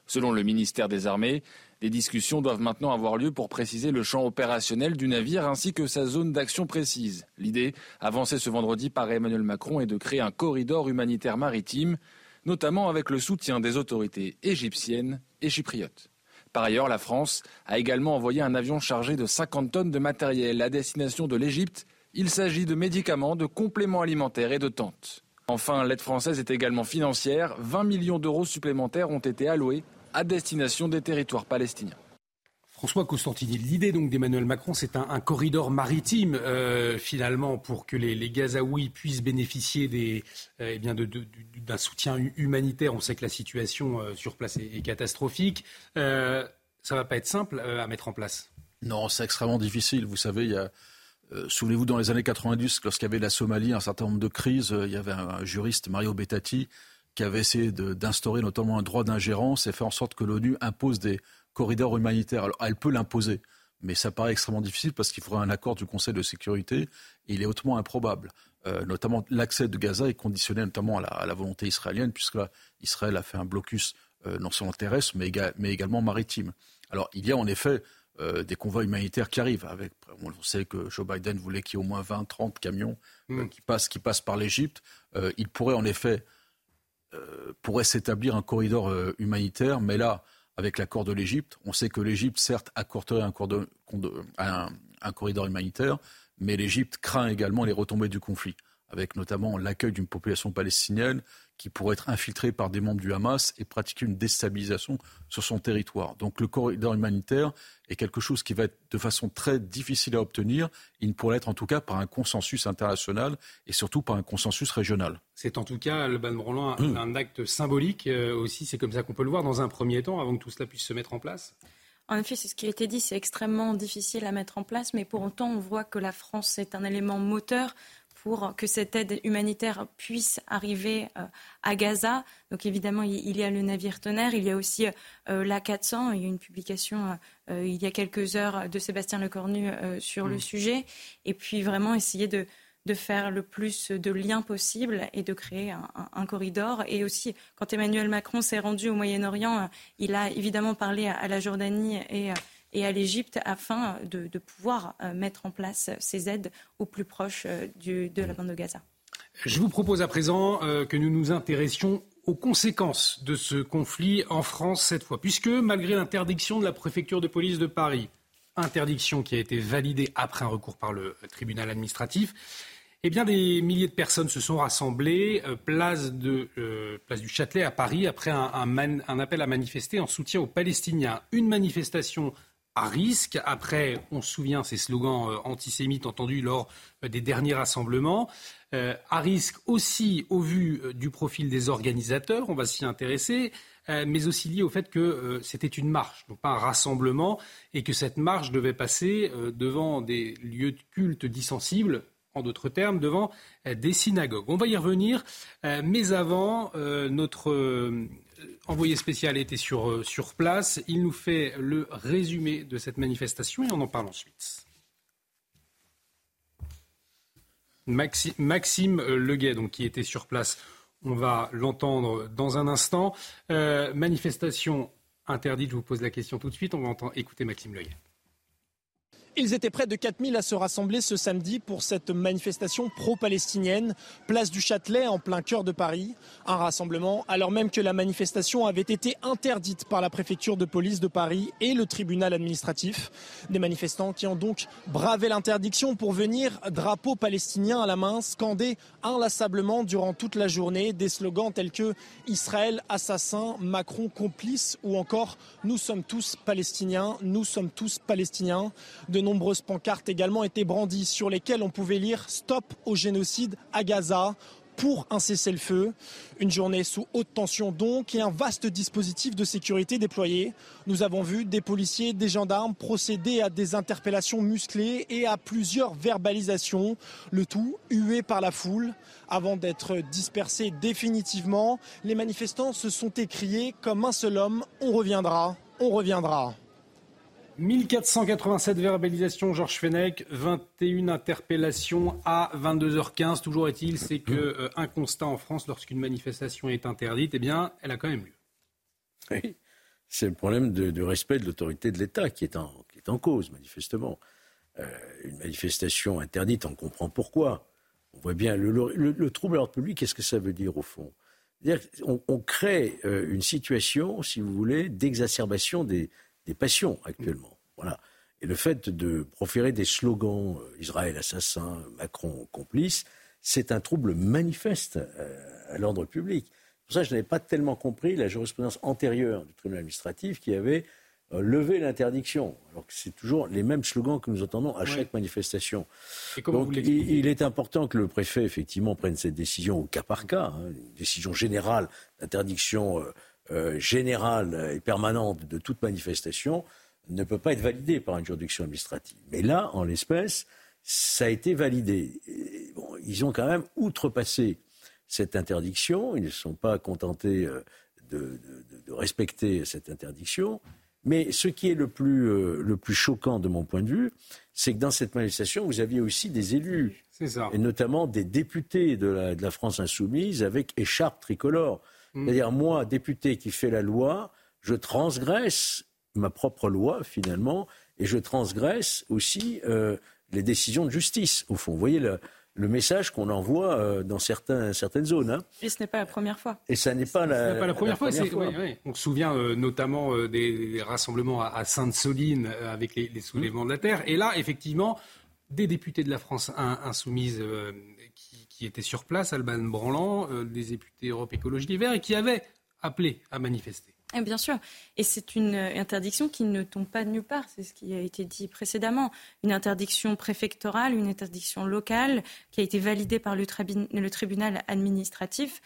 Selon le ministère des Armées, des discussions doivent maintenant avoir lieu pour préciser le champ opérationnel du navire ainsi que sa zone d'action précise. L'idée, avancée ce vendredi par Emmanuel Macron, est de créer un corridor humanitaire maritime, notamment avec le soutien des autorités égyptiennes et chypriotes. Par ailleurs, la France a également envoyé un avion chargé de 50 tonnes de matériel à destination de l'Égypte. Il s'agit de médicaments, de compléments alimentaires et de tentes. Enfin, l'aide française est également financière. 20 millions d'euros supplémentaires ont été alloués à destination des territoires palestiniens. François Costantini, l'idée donc d'Emmanuel Macron, c'est un, corridor maritime euh, finalement pour que les, Gazaouis puissent bénéficier des, euh, eh d'un soutien humanitaire. On sait que la situation euh, sur place est, catastrophique. ça va pas être simple à mettre en place. Non, c'est extrêmement difficile. Vous savez, il y a Souvenez-vous, dans les années 90, lorsqu'il y avait la Somalie, un certain nombre de crises, il y avait un, juriste, Mario Bettati, qui avait essayé d'instaurer notamment un droit d'ingérence et fait en sorte que l'ONU impose des corridor humanitaire. Alors, elle peut l'imposer, mais ça paraît extrêmement difficile parce qu'il faudrait un accord du Conseil de sécurité et il est hautement improbable. Euh, notamment, l'accès de Gaza est conditionné notamment à la, volonté israélienne, puisque là, Israël a fait un blocus euh, non seulement terrestre, mais, également maritime. Alors, il y a en effet euh, des convois humanitaires qui arrivent. Avec, on sait que Joe Biden voulait qu'il y ait au moins 20, 30 camions mm. qui, passent, qui passent par l'Égypte. il pourrait en effet pourrait s'établir un corridor humanitaire, mais là, avec l'accord de l'Égypte. On sait que l'Égypte, certes, accorderait un, un, corridor humanitaire, mais l'Égypte craint également les retombées du conflit, avec notamment l'accueil d'une population palestinienne qui pourrait être infiltrée par des membres du Hamas et pratiquer une déstabilisation sur son territoire. Donc le corridor humanitaire est quelque chose qui va être de façon très difficile à obtenir. Il ne pourrait être en tout cas par un consensus international et surtout par un consensus régional. C'est en tout cas, le ban Roland, un, un acte symbolique euh, aussi, c'est comme ça qu'on peut le voir dans un premier temps, avant que tout cela puisse se mettre en place en effet, c'est ce qui a été dit, c'est extrêmement difficile à mettre en place, mais pour autant, on voit que la France est un élément moteur pour que cette aide humanitaire puisse arriver à Gaza. Donc évidemment, il y a le navire tonnerre, il y a aussi l'A400. Il y a une publication il y a quelques heures de Sébastien Lecornu sur le mm. sujet. Et puis vraiment essayer de, de faire le plus de liens possible et de créer un, corridor. Et aussi, quand Emmanuel Macron s'est rendu au Moyen-Orient, il a évidemment parlé à, la Jordanie et, et à l'Égypte afin de, pouvoir euh, mettre en place ces aides au plus proche euh, de la bande de Gaza. Je vous propose à présent euh, que nous nous intéressions aux conséquences de ce conflit en France cette fois, puisque malgré l'interdiction de la préfecture de police de Paris, interdiction qui a été validée après un recours par le tribunal administratif, eh bien, des milliers de personnes se sont rassemblées place du Châtelet à Paris après un, un, appel à manifester en soutien aux Palestiniens. Une manifestation à risque. Après, on se souvient ces slogans euh, antisémites entendus lors des derniers rassemblements. à risque aussi au vu du profil des organisateurs, on va s'y intéresser, mais aussi lié au fait que c'était une marche, donc pas un rassemblement, et que cette marche devait passer devant des lieux de culte dissensibles, en d'autres termes, devant euh, des synagogues. On va y revenir, euh, mais avant, euh, notre envoyé spécial était sur, sur place. Il nous fait le résumé de cette manifestation et on en parle ensuite. Maxime Leguet, donc, qui était sur place, on va l'entendre dans un instant. manifestation interdite, je vous pose la question tout de suite. On va entendre, écouter Maxime Leguet. Ils étaient près de 4000 à se rassembler ce samedi pour cette manifestation pro-palestinienne, place du Châtelet en plein cœur de Paris. Un rassemblement alors même que la manifestation avait été interdite par la préfecture de police de Paris et le tribunal administratif. Des manifestants qui ont donc bravé l'interdiction pour venir, drapeau palestinien à la main, scander inlassablement durant toute la journée des slogans tels que Israël assassin, Macron complice ou encore Nous sommes tous palestiniens, nous sommes tous palestiniens. Nombreuses pancartes également étaient brandies sur lesquelles on pouvait lire Stop au génocide à Gaza pour un cessez-le-feu. Une journée sous haute tension donc et un vaste dispositif de sécurité déployé. Nous avons vu des policiers, des gendarmes procéder à des interpellations musclées et à plusieurs verbalisations, le tout hué par la foule. Avant d'être dispersés définitivement, les manifestants se sont écriés comme un seul homme, on reviendra, on reviendra. 1487 verbalisations, Georges Fenech, 21 interpellations à 22h15. Toujours est-il, c'est qu'un euh, constat en France, lorsqu'une manifestation est interdite, eh bien, elle a quand même lieu. Oui, c'est le problème de, respect de l'autorité de l'État qui, est en, qui est en cause, manifestement. Euh, une manifestation interdite, on comprend pourquoi. On voit bien le, trouble à l'ordre public, qu'est-ce que ça veut dire au fond? On, on, crée euh, une situation, si vous voulez, d'exacerbation des, des passions actuellement. Voilà. Et le fait de proférer des slogans euh, Israël assassin, Macron complice, c'est un trouble manifeste euh, à l'ordre public. Pour ça, je n'avais pas tellement compris la jurisprudence antérieure du tribunal administratif qui avait euh, levé l'interdiction, alors que c'est toujours les mêmes slogans que nous entendons à chaque manifestation. Donc, il, est important que le préfet, effectivement, prenne cette décision au cas par cas, hein, une décision générale d'interdiction euh, générale et permanente de toute manifestation ne peut pas être validée par une juridiction administrative. Mais là, en l'espèce, ça a été validé. ils ont quand même outrepassé cette interdiction. Ils ne sont pas contentés euh, de, respecter cette interdiction. Mais ce qui est le plus, euh, le plus choquant de mon point de vue, c'est que dans cette manifestation, vous aviez aussi des élus, et notamment des députés de la, de la France insoumise avec écharpe tricolore. Mm. C'est-à-dire, moi, député qui fait la loi, je transgresse ma propre loi, finalement, et je transgresse aussi euh, les décisions de justice, au fond. Vous voyez le, message qu'on envoie euh, dans certains, certaines zones. Hein. Et ce n'est pas la première fois. Et ça n'est pas, la, pas la première fois. On se souvient euh, notamment des, rassemblements à, Sainte-Soline avec les, soulèvements de la terre. Et là, effectivement, des députés de la France insoumise qui était sur place, Alban Branlant, euh, des députés Europe Écologie Les Verts, et qui avait appelé à manifester. Et bien sûr. Et c'est une interdiction qui ne tombe pas de nulle part. C'est ce qui a été dit précédemment. Une interdiction préfectorale, une interdiction locale qui a été validée par le, tribunal administratif.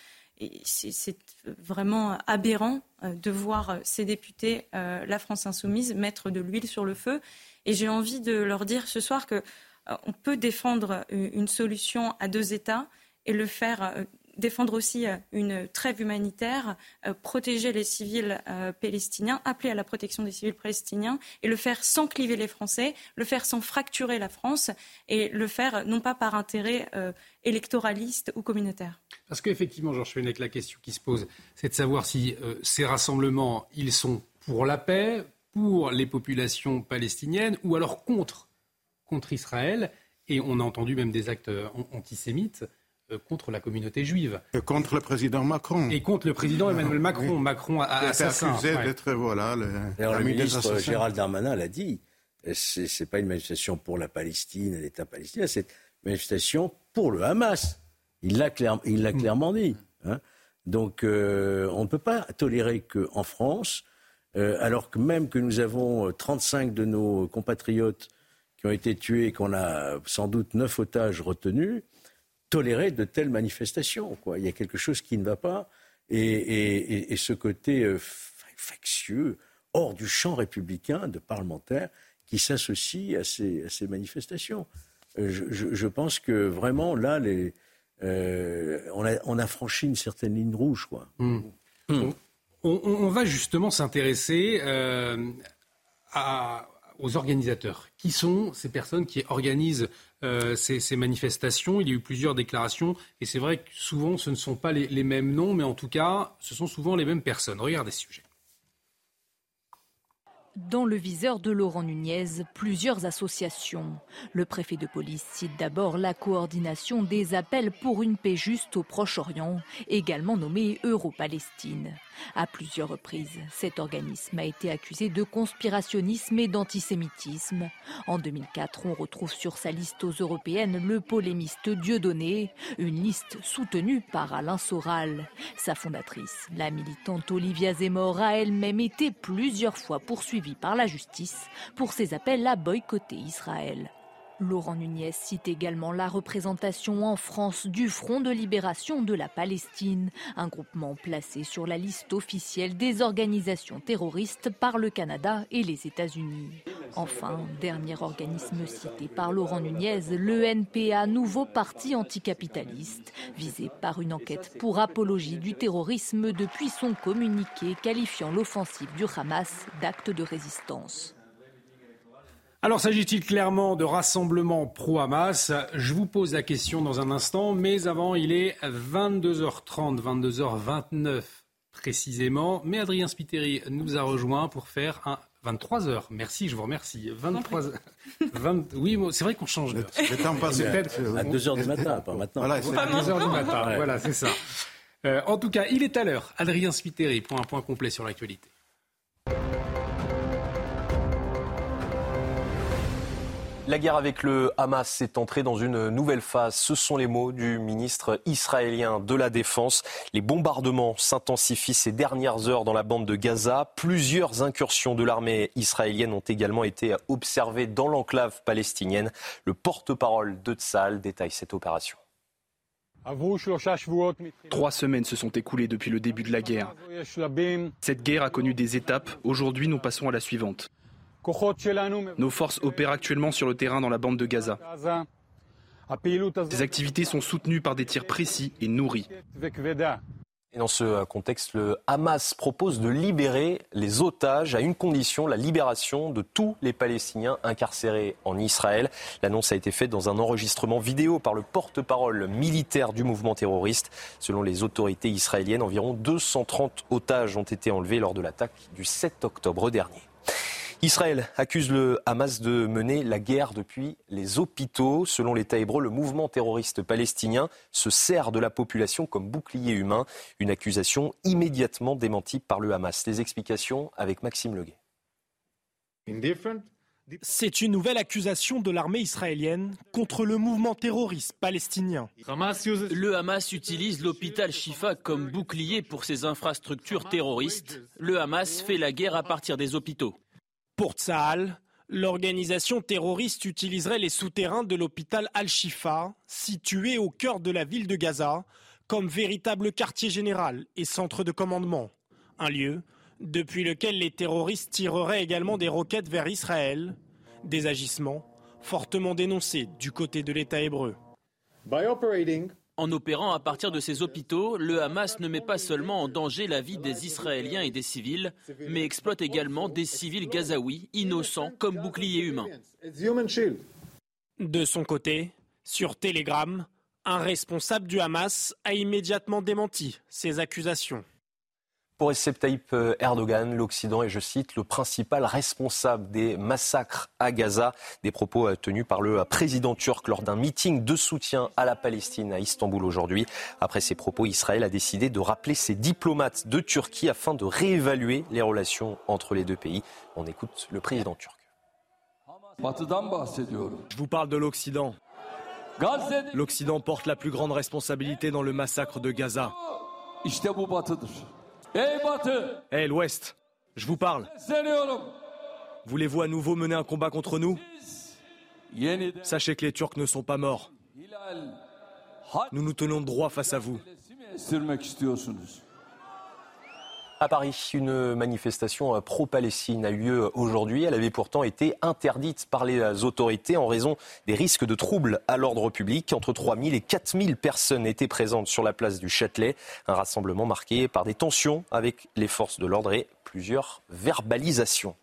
C'est vraiment aberrant euh, de voir ces députés, euh, la France insoumise, mettre de l'huile sur le feu. Et j'ai envie de leur dire ce soir que on peut défendre une solution à deux États et le faire défendre aussi euh, une trêve humanitaire, euh, protéger les civils euh, palestiniens, appeler à la protection des civils palestiniens et le faire sans cliver les Français, le faire sans fracturer la France et le faire non pas par intérêt électoraliste ou communautaire. Parce qu'effectivement, Georges Fenech, la question qui se pose, c'est de savoir si ces rassemblements, sont pour la paix, pour les populations palestiniennes ou alors contre, contre Israël. Et on a entendu même des actes antisémites. Euh, contre la communauté juive. Et contre le président Macron. Et contre le président Emmanuel Macron. Macron a, assassin. d'être, voilà, le, le ministre Gérald Darmanin l'a dit. C'est, n'est pas une manifestation pour la Palestine, l'État palestinien, c'est une manifestation pour le Hamas. Il l'a, il l'a clairement dit. Hein. Donc, euh, on ne peut pas tolérer qu'en France, euh, alors que même que nous avons 35 de nos compatriotes qui ont été tués, qu'on a sans doute 9 otages retenus, tolérer de telles manifestations. Quoi. Il y a quelque chose qui ne va pas. Et, ce côté euh, factieux, hors du champ républicain de parlementaires qui s'associe à ces, manifestations. Euh, je, pense que vraiment, là, les, euh, on, a, franchi une certaine ligne rouge. Quoi. Hmm. Hmm. On, va justement s'intéresser aux organisateurs. Qui sont ces personnes qui organisent euh, ces, manifestations? Il y a eu plusieurs déclarations et c'est vrai que souvent ce ne sont pas les, les, mêmes noms, mais en tout cas ce sont souvent les mêmes personnes. Regardez ce sujet. Dans le viseur de Laurent Nunez, plusieurs associations. Le préfet de police cite d'abord la coordination des appels pour une paix juste au Proche-Orient, également nommée Euro-Palestine. À plusieurs reprises, cet organisme a été accusé de conspirationnisme et d'antisémitisme. En 2004, on retrouve sur sa liste aux européennes le polémiste Dieudonné, une liste soutenue par Alain Soral. Sa fondatrice, la militante Olivia Zemmour, a elle-même été plusieurs fois poursuivie par la justice pour ses appels à boycotter Israël. Laurent Nunez cite également la représentation en France du Front de libération de la Palestine, un groupement placé sur la liste officielle des organisations terroristes par le Canada et les États-Unis. Enfin, dernier organisme cité par Laurent Nunez, le NPA, nouveau parti anticapitaliste, visé par une enquête pour apologie du terrorisme depuis son communiqué qualifiant l'offensive du Hamas d'acte de résistance. Alors s'agit-il clairement de rassemblement pro-Hamas? Je vous pose la question dans un instant, mais avant il est 22h30, 22h29 précisément. Mais Adrien Spiteri nous a rejoint pour faire un 23h. Merci, je vous remercie. 23 Oui, c'est vrai qu'on change d'heure. Le temps passe à 2h du matin, pas maintenant. Voilà, c'est à 2h du matin. Voilà, c'est ça. Euh, en tout cas, il est à l'heure. Adrien Spiteri pour un point complet sur l'actualité. La guerre avec le Hamas est entrée dans une nouvelle phase. Ce sont les mots du ministre israélien de la Défense. Les bombardements s'intensifient ces dernières heures dans la bande de Gaza. Plusieurs incursions de l'armée israélienne ont également été observées dans l'enclave palestinienne. Le porte-parole de Tzal détaille cette opération. Trois semaines se sont écoulées depuis le début de la guerre. Cette guerre a connu des étapes. Aujourd'hui, nous passons à la suivante. Nos forces opèrent actuellement sur le terrain dans la bande de Gaza. Ces activités sont soutenues par des tirs précis et nourris. Et dans ce contexte, le Hamas propose de libérer les otages à une condition, la libération de tous les Palestiniens incarcérés en Israël. L'annonce a été faite dans un enregistrement vidéo par le porte-parole militaire du mouvement terroriste. Selon les autorités israéliennes, environ 230 otages ont été enlevés lors de l'attaque du 7 octobre dernier. Israël accuse le Hamas de mener la guerre depuis les hôpitaux. Selon l'État hébreu, le mouvement terroriste palestinien se sert de la population comme bouclier humain. Une accusation immédiatement démentie par le Hamas. Les explications avec Maxime Leguet. C'est une nouvelle accusation de l'armée israélienne contre le mouvement terroriste palestinien. Le Hamas utilise l'hôpital Shifa comme bouclier pour ses infrastructures terroristes. Le Hamas fait la guerre à partir des hôpitaux. Pour Tsahal, l'organisation terroriste utiliserait les souterrains de l'hôpital Al-Shifa, situé au cœur de la ville de Gaza, comme véritable quartier général et centre de commandement. Un lieu depuis lequel les terroristes tireraient également des roquettes vers Israël. Des agissements fortement dénoncée du côté de l'État hébreu. En opérant à partir de ces hôpitaux, le Hamas ne met pas seulement en danger la vie des Israéliens et des civils, mais exploite également des civils gazaouis innocents comme boucliers humains. De son côté, sur Telegram, un responsable du Hamas a immédiatement démenti ces accusations. Pour Recep Tayyip euh, Erdogan, l'Occident est, je cite, le principal responsable des massacres à Gaza. Des propos euh, tenus par le euh, président turc lors d'un meeting de soutien à la Palestine à Istanbul aujourd'hui. Après ces propos, Israël a décidé de rappeler ses diplomates de Turquie afin de réévaluer les relations entre les deux pays. On écoute le président turc. Je vous parle de l'Occident. L'Occident porte la plus grande responsabilité dans le massacre de Gaza. Hé l'Ouest, je vous parle. Voulez-vous à nouveau mener un combat contre nous Sachez que les Turcs ne sont pas morts. Nous nous tenons droit face à vous. À Paris, une manifestation pro-Palestine a eu lieu aujourd'hui. Elle avait pourtant été interdite par les autorités en raison des risques de troubles à l'ordre public. Entre 3 000 et 4 000 personnes étaient présentes sur la place du Châtelet. Un rassemblement marqué par des tensions avec les forces de l'ordre et plusieurs verbalisations.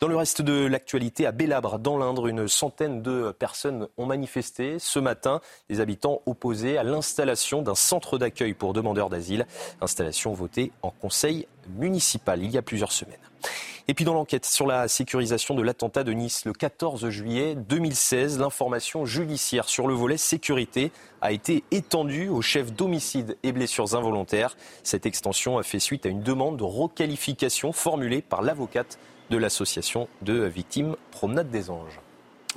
Dans le reste de l'actualité, à Bélabre, dans l'Indre, une centaine de personnes ont manifesté ce matin. Des habitants opposés à l'installation d'un centre d'accueil pour demandeurs d'asile. Installation votée en conseil municipal il y a plusieurs semaines. Et puis dans l'enquête sur la sécurisation de l'attentat de Nice le 14 juillet 2016, l'information judiciaire sur le volet sécurité a été étendue aux chefs d'homicide et blessures involontaires. Cette extension a fait suite à une demande de requalification formulée par l'avocate de l'association de victimes Promenade des Anges.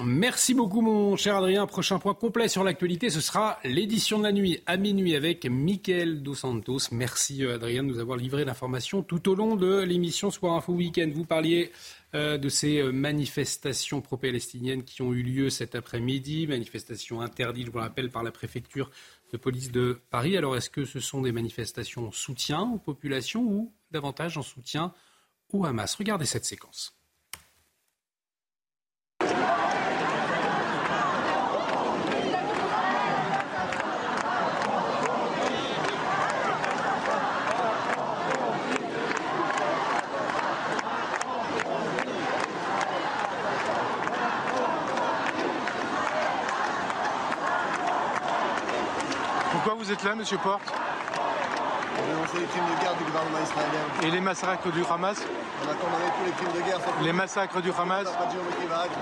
Merci beaucoup mon cher Adrien. Prochain point complet sur l'actualité, ce sera l'édition de la nuit à minuit avec Mickaël Dos Santos. Merci euh, Adrien de nous avoir livré l'information tout au long de l'émission Soir Info Week-end. Vous parliez euh, de ces euh, manifestations pro-palestiniennes qui ont eu lieu cet après-midi, manifestations interdites, je vous le rappelle, par la préfecture de police de Paris. Alors est-ce que ce sont des manifestations en soutien aux populations ou davantage en soutien au Hamas? Regardez cette séquence. Pourquoi vous êtes là, Monsieur Porte les crimes de guerre du gouvernement israélien. Et les massacres du Hamas On a condamné tous les crimes de guerre. Les massacres du Hamas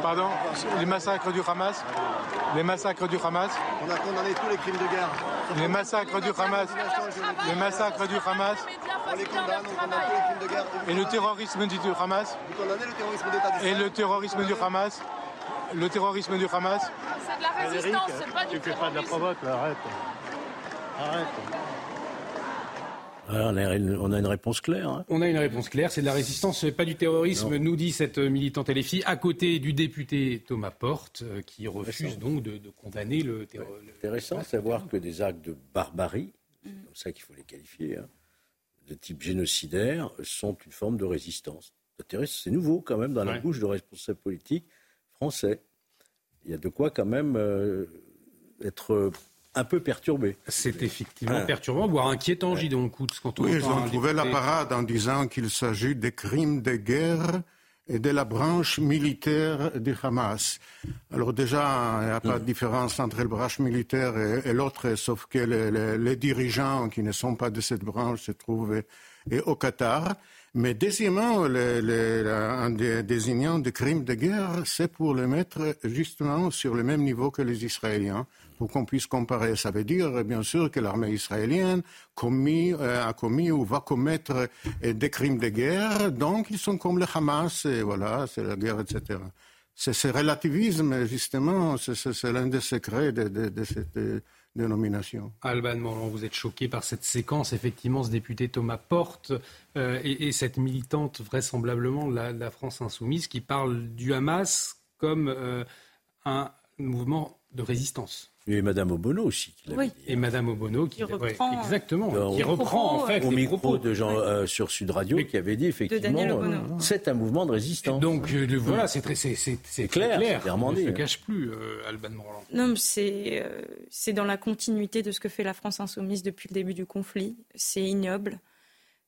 Pardon Les massacres du Hamas Les massacres du Hamas On a condamné tous les crimes de guerre. Les massacres du Hamas Les massacres du Hamas On les condamne, on condamne tous les crimes de guerre. Et le terrorisme du Hamas Vous condamnez le terrorisme d'État Et le terrorisme du Hamas Le terrorisme du Hamas C'est de la résistance, c'est pas du Tu fais pas de la provoque, arrête. Arrête. On a, une, réponse claire. Hein. On a une réponse claire, c'est de la résistance, pas du terrorisme, nous dit cette militante LFI, à côté du député Thomas Porte, euh, qui refuse donc de, condamner le terrorisme. intéressant de savoir que des actes de barbarie, c'est comme ça qu'il faut les qualifier, hein, de type génocidaire, sont une forme de résistance. C'est nouveau quand même dans la bouche de responsables politiques français. Il y a de quoi quand même euh, être un peu perturbé. C'est effectivement perturbant, voire inquiétant, ouais. Gidon quand on Oui, ils ont trouvé la parade en disant qu'il s'agit des crimes de guerre et de la branche militaire du Hamas. Alors déjà, il n'y a pas de différence entre la branche militaire et, l'autre, sauf que les, dirigeants qui ne sont pas de cette branche se trouvent au Qatar. Mais deuxièmement, en désignant des crimes de guerre, c'est pour les mettre justement sur le même niveau que les Israéliens pour qu'on puisse comparer. Ça veut dire, bien sûr, que l'armée israélienne euh, a commis ou va commettre euh, des crimes de guerre, donc ils sont comme le Hamas, et voilà, c'est la guerre, etc. C'est ce relativisme, justement, c'est l'un des secrets de, cette dénomination. Alban vous êtes choqué par cette séquence, effectivement, ce député Thomas Porte euh, et, cette militante, vraisemblablement, de la, France insoumise, qui parle du Hamas comme un mouvement de résistance. Et Madame Obono aussi. Qui oui. Et Madame Obono qui, reprend, exactement, qui reprend en fait au micro de Jean euh, sur Sud Radio qui avait dit effectivement euh, c'est un mouvement de résistance. donc euh, voilà, c'est c'est clair, clair. clairement dit. Ne se cache plus, Alban Morland. Non, c'est c'est dans la continuité de ce que fait la France insoumise depuis le début du conflit. C'est ignoble.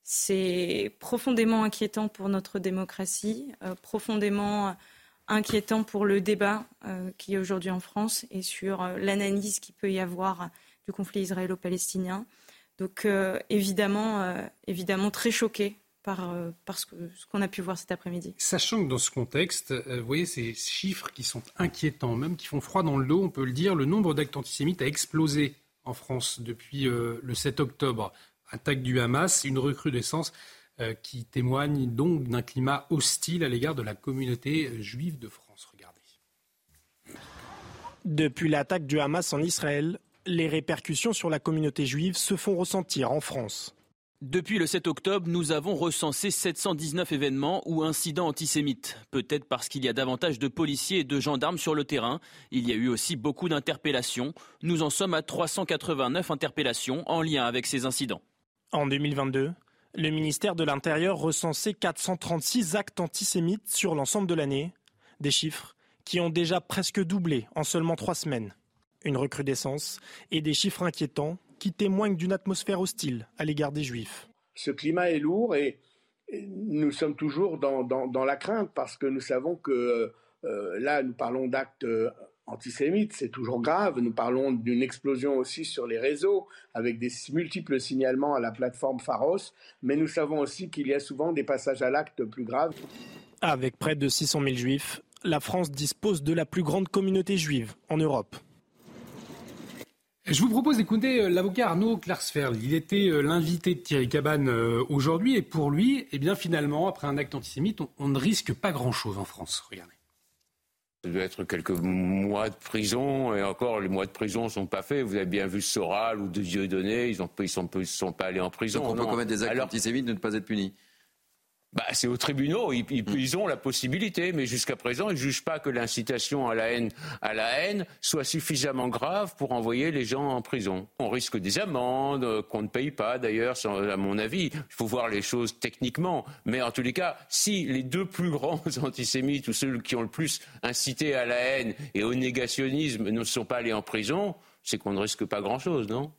C'est profondément inquiétant pour notre démocratie, profondément inquiétant pour le débat euh, qui est aujourd'hui en France et sur euh, l'analyse qu'il peut y avoir du conflit israélo-palestinien. Donc euh, évidemment, évidemment très choqué par, par ce qu'on a pu voir cet après-midi. Sachant que dans ce contexte, vous voyez ces chiffres qui sont inquiétants, même qui font froid dans le dos, on peut le dire, le nombre d'actes antisémites a explosé en France depuis le 7 octobre. Attaque du Hamas, une recrudescence qui témoigne donc d'un climat hostile à l'égard de la communauté juive de France. Regardez. Depuis l'attaque du Hamas en Israël, les répercussions sur la communauté juive se font ressentir en France. Depuis le 7 octobre, nous avons recensé 719 événements ou incidents antisémites. Peut-être parce qu'il y a davantage de policiers et de gendarmes sur le terrain. Il y a eu aussi beaucoup d'interpellations. Nous en sommes à 389 interpellations en lien avec ces incidents. En 2022, le ministère de l'Intérieur recensait 436 actes antisémites sur l'ensemble de l'année, des chiffres qui ont déjà presque doublé en seulement trois semaines. Une recrudescence et des chiffres inquiétants qui témoignent d'une atmosphère hostile à l'égard des Juifs. Ce climat est lourd et nous sommes toujours dans, la crainte parce que nous savons que euh, là, nous parlons d'actes antisémite, c'est toujours grave. Nous parlons d'une explosion aussi sur les réseaux, avec des multiples signalements à la plateforme Pharos, mais nous savons aussi qu'il y a souvent des passages à l'acte plus graves. Avec près de 600 000 juifs, la France dispose de la plus grande communauté juive en Europe. Je vous propose d'écouter euh, l'avocat Arnaud Klarsfeld. Il était euh, l'invité de Thierry Cabane euh, aujourd'hui et pour lui, eh bien finalement, après un acte antisémite, on ne risque pas grand-chose en France. Regardez. Ça doit être quelques mois de prison, et encore, les mois de prison ne sont pas faits. Vous avez bien vu Soral ou de Dieudonné, ils ne sont, sont, pas allés en prison. Donc on peut commettre des actes antisémites de ne pas être punis bah, c'est aux tribunaux, ils, ils, ont la possibilité, mais jusqu'à présent, ils ne jugent pas que l'incitation à la haine, à la haine soit suffisamment grave pour envoyer les gens en prison. On risque des amendes euh, qu'on ne paye pas, d'ailleurs, à mon avis. Il faut voir les choses techniquement, mais en tous les cas, si les deux plus grands <laughs> antisémites ou ceux qui ont le plus incité à la haine et au négationnisme ne sont pas allés en prison, c'est qu'on ne risque pas grand-chose, non?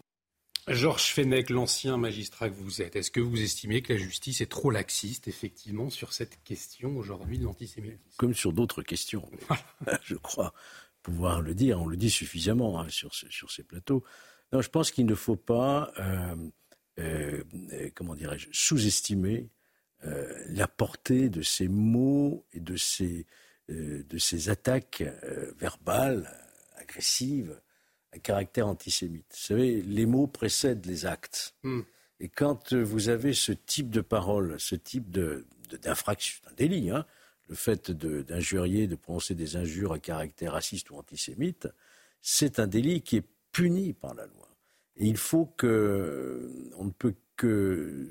Georges Fenech, l'ancien magistrat que vous êtes, est-ce que vous estimez que la justice est trop laxiste, effectivement, sur cette question aujourd'hui de l'antisémitisme? Comme sur d'autres questions, <laughs> je crois pouvoir le dire, on le dit suffisamment hein, sur, sur, ces plateaux. Non, je pense qu'il ne faut pas, euh, euh, comment dirais-je, sous-estimer euh, la portée de ces mots et de ces, de ces attaques verbales, agressives, à caractère antisémite. Vous savez, les mots précèdent les actes. Hmm. Et quand vous avez ce type de parole, ce type d'infraction, de, un délit, hein, le fait d'injurier, de, prononcer des injures à caractère raciste ou antisémite, c'est un délit qui est puni par la loi. Et il faut que, on ne peut que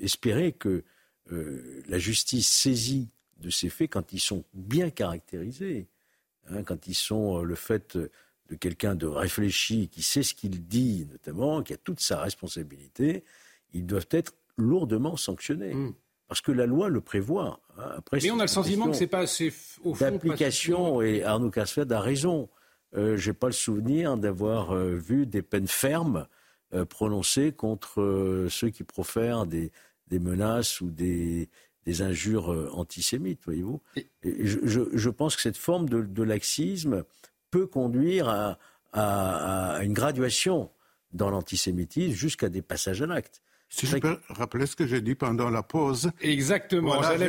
espérer que euh, la justice saisit de ces faits quand ils sont bien caractérisés, hein, quand ils sont euh, le fait de quelqu'un de réfléchi, qui sait ce qu'il dit notamment, qui a toute sa responsabilité, ils doivent être lourdement sanctionnés. Hmm. Parce que la loi le prévoit. Hein. Après, Mais on a le sentiment que c'est pas assez au fond. D'application, et Arnaud Casfeld a raison. Euh, Je n'ai pas le souvenir d'avoir euh, vu des peines fermes euh, prononcées contre ceux qui profèrent des, menaces ou des, injures antisémites, voyez-vous. je, pense que cette forme de laxisme peut conduire à, une graduation dans l'antisémitisme jusqu'à des passages à l'acte. Si je peux rappeler ce que j'ai dit pendant la pause. Exactement, j'allais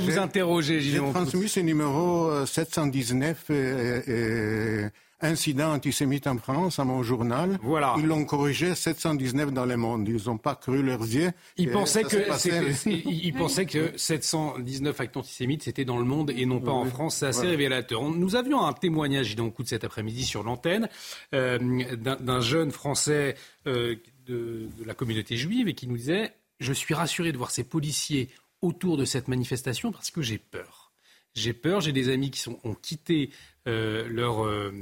vous, interroger, J'ai transmis ce numéro 719 euh, et, et incident antisémite en France à mon journal. Voilà. Ils l'ont corrigé 719 dans le monde. Ils n'ont pas cru leurs yeux. Ils pensaient que, ils pensaient que 719 actes antisémites, c'était dans le monde et non pas en France. C'est assez révélateur. Nous avions un témoignage, dans le coup de cet après-midi sur l'antenne, euh, d'un jeune Français euh, de, de la communauté juive et qui nous disait, je suis rassuré de voir ces policiers autour de cette manifestation parce que j'ai peur. J'ai peur. J'ai des amis qui ont quitté euh, leur, euh,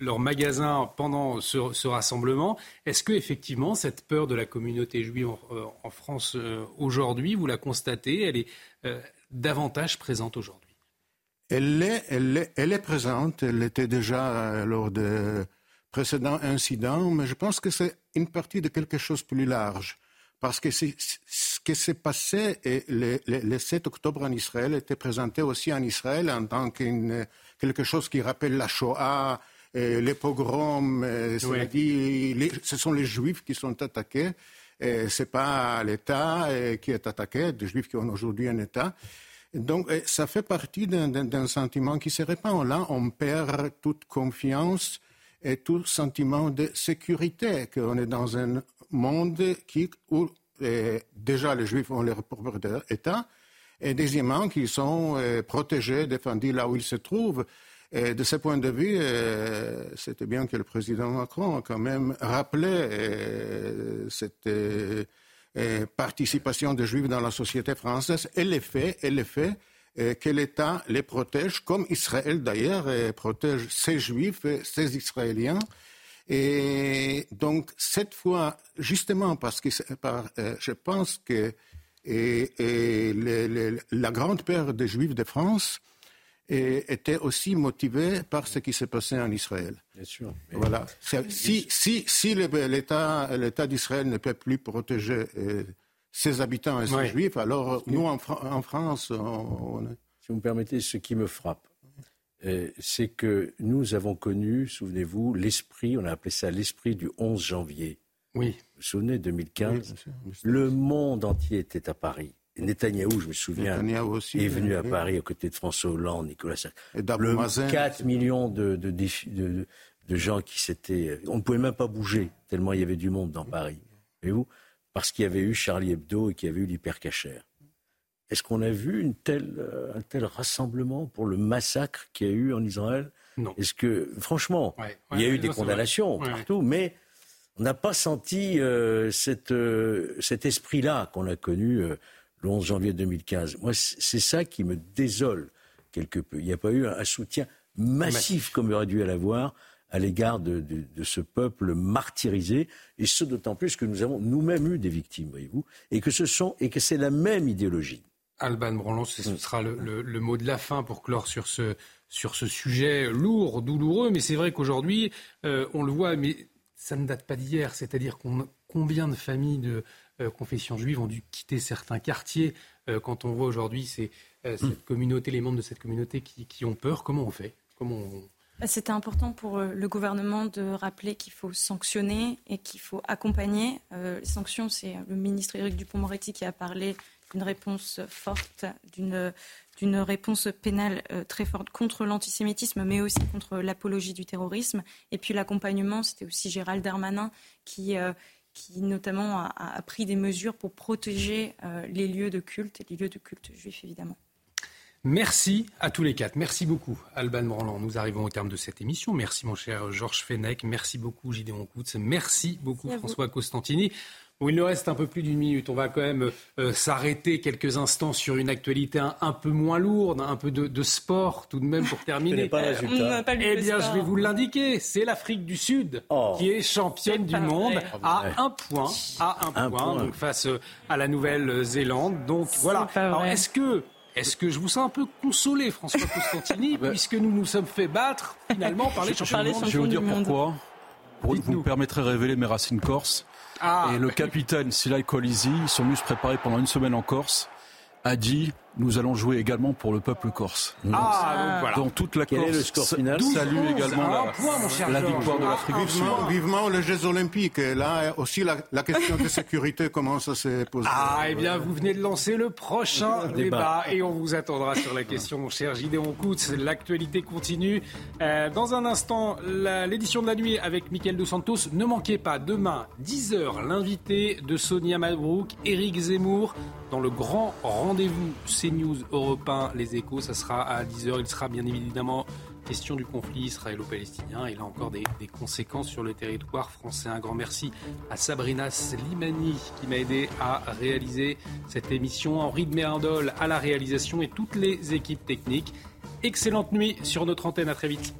leur magasin pendant ce, rassemblement. Est-ce que effectivement cette peur de la communauté juive en, euh, France aujourd'hui, vous la constatez, elle est davantage présente aujourd'hui? Elle est, elle, est, elle est présente. Elle était déjà lors de précédents incidents, mais je pense que c'est une partie de quelque chose de plus large. Parce que ce qui s'est passé et le, 7 octobre en Israël était présenté aussi en Israël en tant que quelque chose qui rappelle la Shoah, et les pogroms, ce sont les Juifs qui sont attaqués. Ce n'est pas l'État qui est attaqué, des Juifs qui ont aujourd'hui un État. Donc, ça fait partie d'un sentiment qui se répand. Là, on perd toute confiance et tout sentiment de sécurité, qu'on est dans un monde qui, où eh, déjà les Juifs ont leur propre État, et deuxièmement, qu'ils sont eh, protégés, défendus là où ils se trouvent. De ce point de vue, eh, c'était bien que le président Macron a quand même rappelé cette participation des Juifs dans la société française et les faits, et les faits que l'État les protège, comme Israël d'ailleurs protège ses Juifs, ses Israéliens. Et donc, cette fois, justement, parce que euh, je pense que la grande peur des Juifs de France était aussi motivée par ce qui s'est passé en Israël. Bien sûr. Voilà. Si, si, si l'État d'Israël ne peut plus protéger euh, ses habitants et ses juifs, alors nous, en, France, on... Si vous me permettez, ce qui me frappe, c'est que nous avons connu, souvenez-vous, l'esprit, on a appelé ça l'esprit du 11 janvier. Oui. Vous vous souvenez, 2015 Le monde entier était à Paris. Netanyahou, je me souviens, est venu à Paris aux côtés de François Hollande, Nicolas Sarkozy. 4 millions de, de, de, de gens qui s'étaient... On ne pouvait même pas bouger, tellement il y avait du monde dans Paris. Voyez-vous? Parce qu'il y avait eu Charlie Hebdo et qu'il y avait eu l'hypercachère. Est-ce qu'on a vu une telle, euh, un tel rassemblement pour le massacre qu'il y a eu en Israël? Non. Est-ce que, franchement, il y a eu des condamnations partout, mais on n'a pas senti euh, cette, euh, cet esprit-là qu'on a connu le 11 janvier 2015. Moi, c'est ça qui me désole quelque peu. Il n'y a pas eu un, soutien massif, comme il aurait dû y avoir à l'égard de, de, ce peuple martyrisé, et ce d'autant plus que nous avons nous-mêmes eu des victimes, voyez-vous, et que ce sont et que c'est la même idéologie. Alban Branlon, ce mm. sera le, mot de la fin pour clore sur ce, sur ce sujet lourd, douloureux. Mais c'est vrai qu'aujourd'hui, euh, on le voit, mais ça ne date pas d'hier. C'est-à-dire combien de familles de euh, confession juive ont dû quitter certains quartiers euh, quand on voit aujourd'hui cette mm. communauté, les membres de cette communauté qui, ont peur. Comment on fait? Comment bah, C'était important pour le gouvernement de rappeler qu'il faut sanctionner et qu'il faut accompagner. les sanctions, c'est le ministre Éric Dupont-Moretti qui a parlé une réponse forte, d'une réponse pénale euh, très forte contre l'antisémitisme, mais aussi contre l'apologie du terrorisme. Et puis l'accompagnement, c'était aussi Gérald Darmanin qui, euh, qui notamment a, pris des mesures pour protéger euh, les lieux de culte, et les lieux de culte juifs évidemment. Merci à tous les quatre. Merci beaucoup, Alban Morland. Nous arrivons au terme de cette émission. Merci, mon cher Georges Fenech. Merci beaucoup, Gideon Koutz. Merci beaucoup, François Costantini il nous reste un peu plus d'une minute. On va quand même euh, s'arrêter quelques instants sur une actualité un, peu moins lourde, un peu de, sport tout de même pour terminer. pas eh bien, je vais vous l'indiquer. C'est l'Afrique du Sud oh. qui est championne du monde à un point, à un, point, Donc face euh, à la Nouvelle-Zélande. Donc voilà. Alors est-ce que est-ce que je vous sens un peu consolé, François Costantini, <laughs> puisque nous nous sommes fait battre finalement par les champions du monde? Je vais vous dire pourquoi. Pour, vous me permettrez de révéler mes racines corses. Ah. Et le capitaine Silai Colisi, ils sont préparer pendant une semaine en Corse, a dit nous allons jouer également pour le peuple corse. Ah, donc Dans toute la Corse. le score final Salue également la, victoire de l'Afrique du Sud. Vivement les Jeux Olympiques. Et là aussi, la, question de sécurité commence à se poser. Ah, eh bien, vous venez de lancer le prochain débat. Et on vous attendra sur la question, mon cher Gideon Koutz. L'actualité continue. Euh, dans un instant, l'édition de la nuit avec Mickaël Dos Santos. Ne manquez pas, demain, 10h, l'invité de Sonia Mabrouk, Éric Zemmour, dans le grand rendez-vous CNews Europe 1, Les Échos. Ça sera à 10h. Il sera bien évidemment question du conflit israélo-palestinien et là encore des, conséquences sur le territoire français. Un grand merci à Sabrina Slimani qui m'a aidé à réaliser cette émission, Henri de Mérindol à la réalisation et toutes les équipes techniques. Excellente nuit sur notre antenne, à très vite.